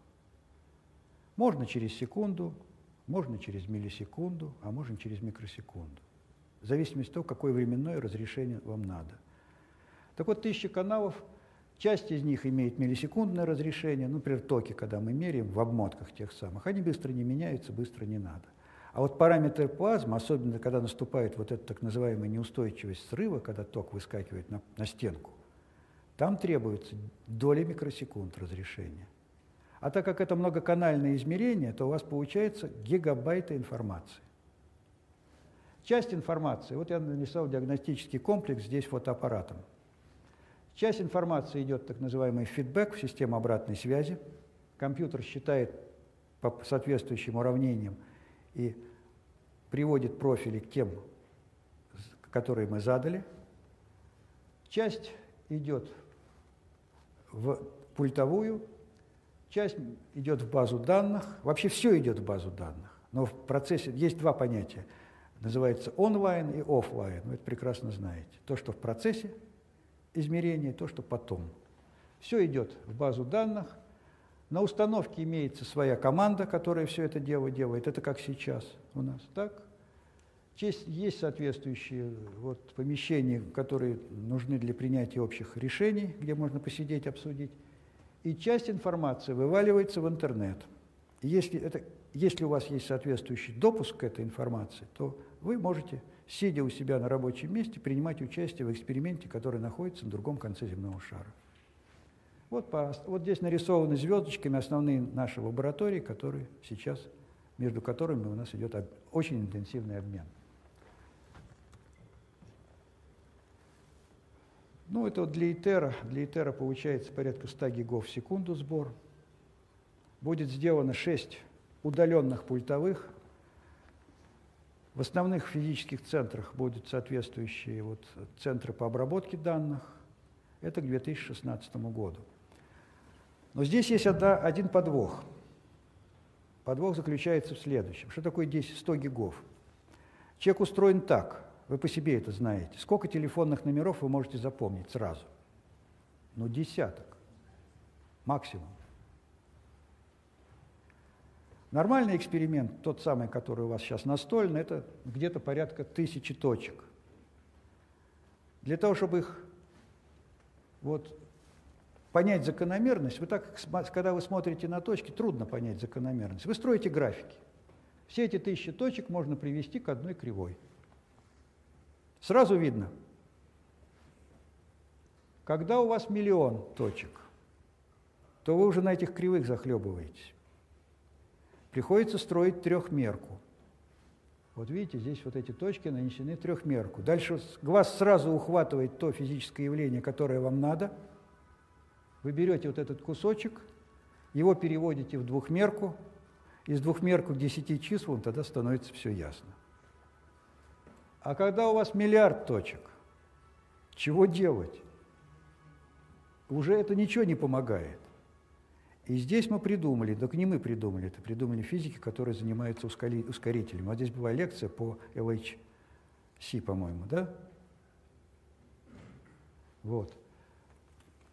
Можно через секунду, можно через миллисекунду, а можно через микросекунду. В зависимости от того, какое временное разрешение вам надо. Так вот, тысяча каналов, часть из них имеет миллисекундное разрешение, ну, например, токи, когда мы меряем в обмотках тех самых, они быстро не меняются, быстро не надо. А вот параметр плазмы, особенно когда наступает вот эта так называемая неустойчивость срыва, когда ток выскакивает на, на стенку, там требуется доли микросекунд разрешения. А так как это многоканальное измерение, то у вас получается гигабайты информации. Часть информации, вот я нарисовал диагностический комплекс здесь фотоаппаратом. Часть информации идет так называемый фидбэк в систему обратной связи. Компьютер считает по соответствующим уравнениям и приводит профили к тем, которые мы задали. Часть идет в пультовую, часть идет в базу данных. Вообще все идет в базу данных. Но в процессе есть два понятия. Называется онлайн и офлайн. Вы это прекрасно знаете. То, что в процессе измерения, то, что потом. Все идет в базу данных, на установке имеется своя команда, которая все это дело делает. Это как сейчас у нас, так? Есть, есть соответствующие вот, помещения, которые нужны для принятия общих решений, где можно посидеть, обсудить. И часть информации вываливается в интернет. если, это, если у вас есть соответствующий допуск к этой информации, то вы можете, сидя у себя на рабочем месте, принимать участие в эксперименте, который находится на другом конце земного шара. Вот, по, вот здесь нарисованы звездочками основные наши лаборатории, которые сейчас, между которыми у нас идет об, очень интенсивный обмен. Ну, это вот для ИТЕРа. Для ИТЕРа получается порядка 100 гигов в секунду сбор. Будет сделано 6 удаленных пультовых. В основных физических центрах будут соответствующие вот центры по обработке данных. Это к 2016 году. Но здесь есть одна, один подвох. Подвох заключается в следующем. Что такое 10, 100 гигов? Человек устроен так, вы по себе это знаете. Сколько телефонных номеров вы можете запомнить сразу? Ну, десяток. Максимум. Нормальный эксперимент, тот самый, который у вас сейчас настольный, это где-то порядка тысячи точек. Для того, чтобы их вот понять закономерность, вы так, когда вы смотрите на точки, трудно понять закономерность. Вы строите графики. Все эти тысячи точек можно привести к одной кривой. Сразу видно, когда у вас миллион точек, то вы уже на этих кривых захлебываетесь. Приходится строить трехмерку. Вот видите, здесь вот эти точки нанесены трехмерку. Дальше глаз сразу ухватывает то физическое явление, которое вам надо. Вы берете вот этот кусочек, его переводите в двухмерку, из двухмерку к десяти числам, тогда становится все ясно. А когда у вас миллиард точек, чего делать? Уже это ничего не помогает. И здесь мы придумали, только не мы придумали, это придумали физики, которые занимаются ускорителем. Вот здесь была лекция по LHC, по-моему, да? Вот.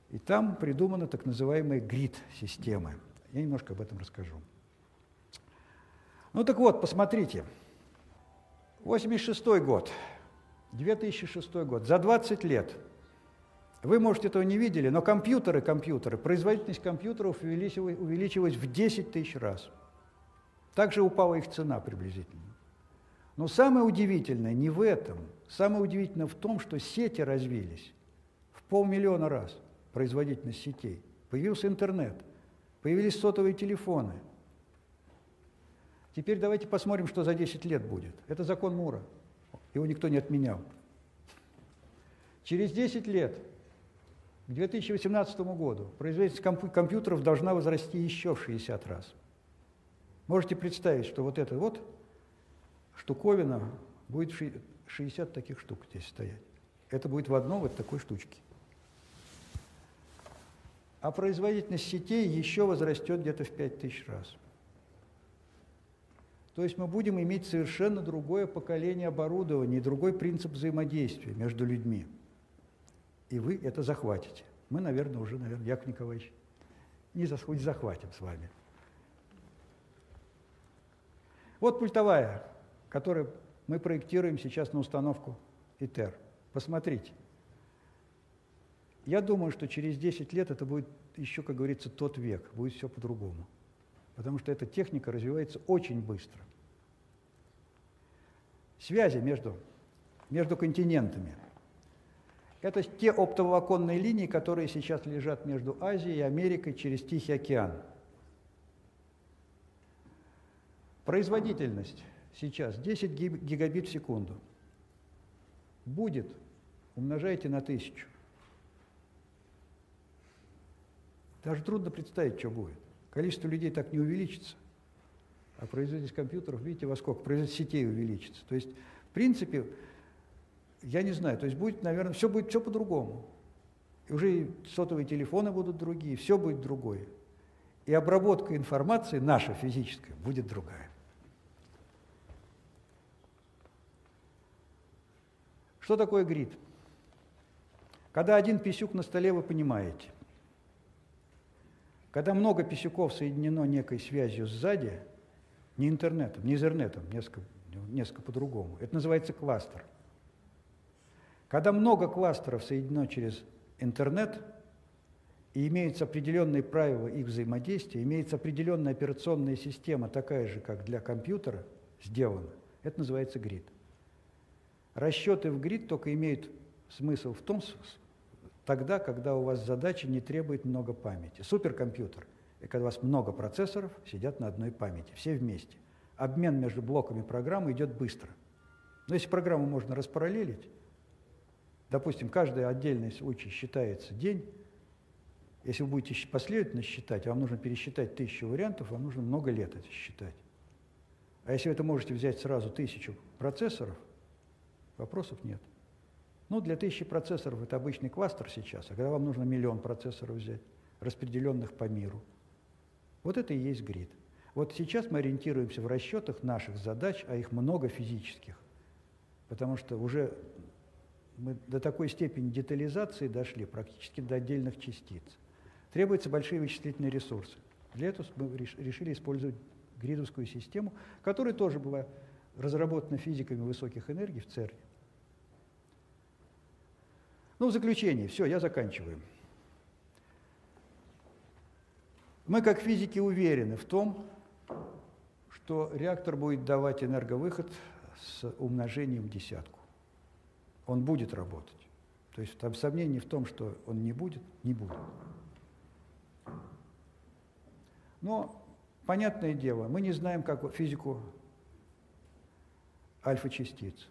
И там придуманы так называемые грид-системы. Я немножко об этом расскажу. Ну так вот, посмотрите. 86 год, 2006 год, за 20 лет – вы, может, этого не видели, но компьютеры, компьютеры, производительность компьютеров увеличилась, увеличилась в 10 тысяч раз. Также упала их цена приблизительно. Но самое удивительное не в этом. Самое удивительное в том, что сети развились в полмиллиона раз, производительность сетей. Появился интернет, появились сотовые телефоны. Теперь давайте посмотрим, что за 10 лет будет. Это закон Мура. Его никто не отменял. Через 10 лет к 2018 году производительность компьютеров должна возрасти еще в 60 раз. Можете представить, что вот эта вот штуковина будет 60 таких штук здесь стоять. Это будет в одной вот такой штучке. А производительность сетей еще возрастет где-то в 5000 раз. То есть мы будем иметь совершенно другое поколение оборудования, другой принцип взаимодействия между людьми – и вы это захватите. Мы, наверное, уже, наверное, Яков Николаевич, не захватим с вами. Вот пультовая, которую мы проектируем сейчас на установку ИТЕР. Посмотрите. Я думаю, что через 10 лет это будет еще, как говорится, тот век, будет все по-другому. Потому что эта техника развивается очень быстро. Связи между, между континентами – это те оптоволоконные линии, которые сейчас лежат между Азией и Америкой через Тихий океан. Производительность сейчас 10 гигабит в секунду. Будет, умножайте на тысячу. Даже трудно представить, что будет. Количество людей так не увеличится. А производительность компьютеров, видите, во сколько? Производительность сетей увеличится. То есть, в принципе, я не знаю, то есть будет, наверное, все будет все по-другому. Уже и сотовые телефоны будут другие, все будет другое. И обработка информации, наша физическая, будет другая. Что такое грид? Когда один писюк на столе, вы понимаете. Когда много писюков соединено некой связью сзади, не интернетом, не изернетом, несколько, несколько по-другому, это называется кластер – когда много кластеров соединено через интернет, и имеются определенные правила их взаимодействия, имеется определенная операционная система, такая же, как для компьютера, сделана, это называется грид. Расчеты в грид только имеют смысл в том, тогда, когда у вас задача не требует много памяти. Суперкомпьютер – это когда у вас много процессоров сидят на одной памяти, все вместе. Обмен между блоками программы идет быстро. Но если программу можно распараллелить, Допустим, каждый отдельный случай считается день. Если вы будете последовательно считать, вам нужно пересчитать тысячу вариантов, вам нужно много лет это считать. А если вы это можете взять сразу тысячу процессоров, вопросов нет. Ну, для тысячи процессоров это обычный кластер сейчас, а когда вам нужно миллион процессоров взять, распределенных по миру, вот это и есть грид. Вот сейчас мы ориентируемся в расчетах наших задач, а их много физических, потому что уже Мы до такой степени детализации дошли, практически до отдельных частиц. Требуются большие вычислительные ресурсы. Для этого мы решили использовать гридовскую систему, которая тоже была разработана физиками высоких энергий в ЦЕРНе. Ну, в заключение, все, я заканчиваю. Мы, как физики, уверены в том, что реактор будет давать энерговыход с умножением в десятку. Он будет работать. То есть там сомнений в том, что он не будет, не будет. Но, понятное дело, мы не знаем, как физику альфа-частиц.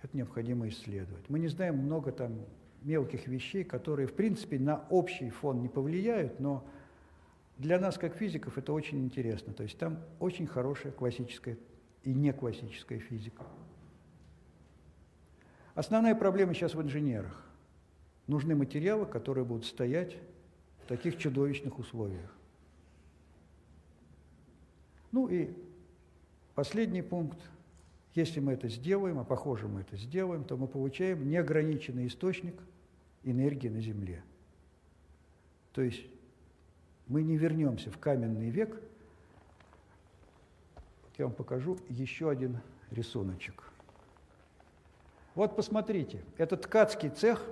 Это необходимо исследовать. Мы не знаем много там мелких вещей, которые, в принципе, на общий фон не повлияют, но для нас, как физиков, это очень интересно. То есть там очень хорошая классическая и не классическая физика. Основная проблема сейчас в инженерах. Нужны материалы, которые будут стоять в таких чудовищных условиях. Ну и последний пункт. Если мы это сделаем, а похоже мы это сделаем, то мы получаем неограниченный источник энергии на Земле. То есть мы не вернемся в каменный век. Я вам покажу еще один рисуночек. Вот посмотрите, это ткацкий цех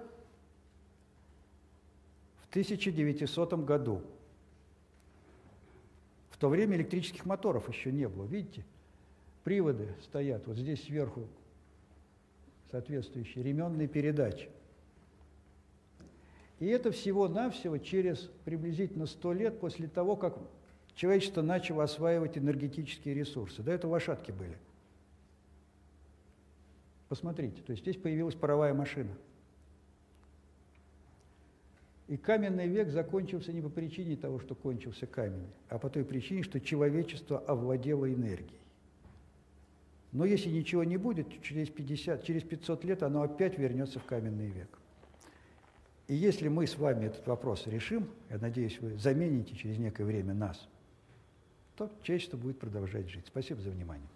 в 1900 году. В то время электрических моторов еще не было, видите? Приводы стоят вот здесь сверху соответствующие ременные передачи. И это всего-навсего через приблизительно 100 лет после того, как человечество начало осваивать энергетические ресурсы. До этого лошадки были – Посмотрите, то есть здесь появилась паровая машина. И каменный век закончился не по причине того, что кончился камень, а по той причине, что человечество овладело энергией. Но если ничего не будет, через, 50, через 500 лет оно опять вернется в каменный век. И если мы с вами этот вопрос решим, я надеюсь, вы замените через некое время нас, то человечество будет продолжать жить. Спасибо за внимание.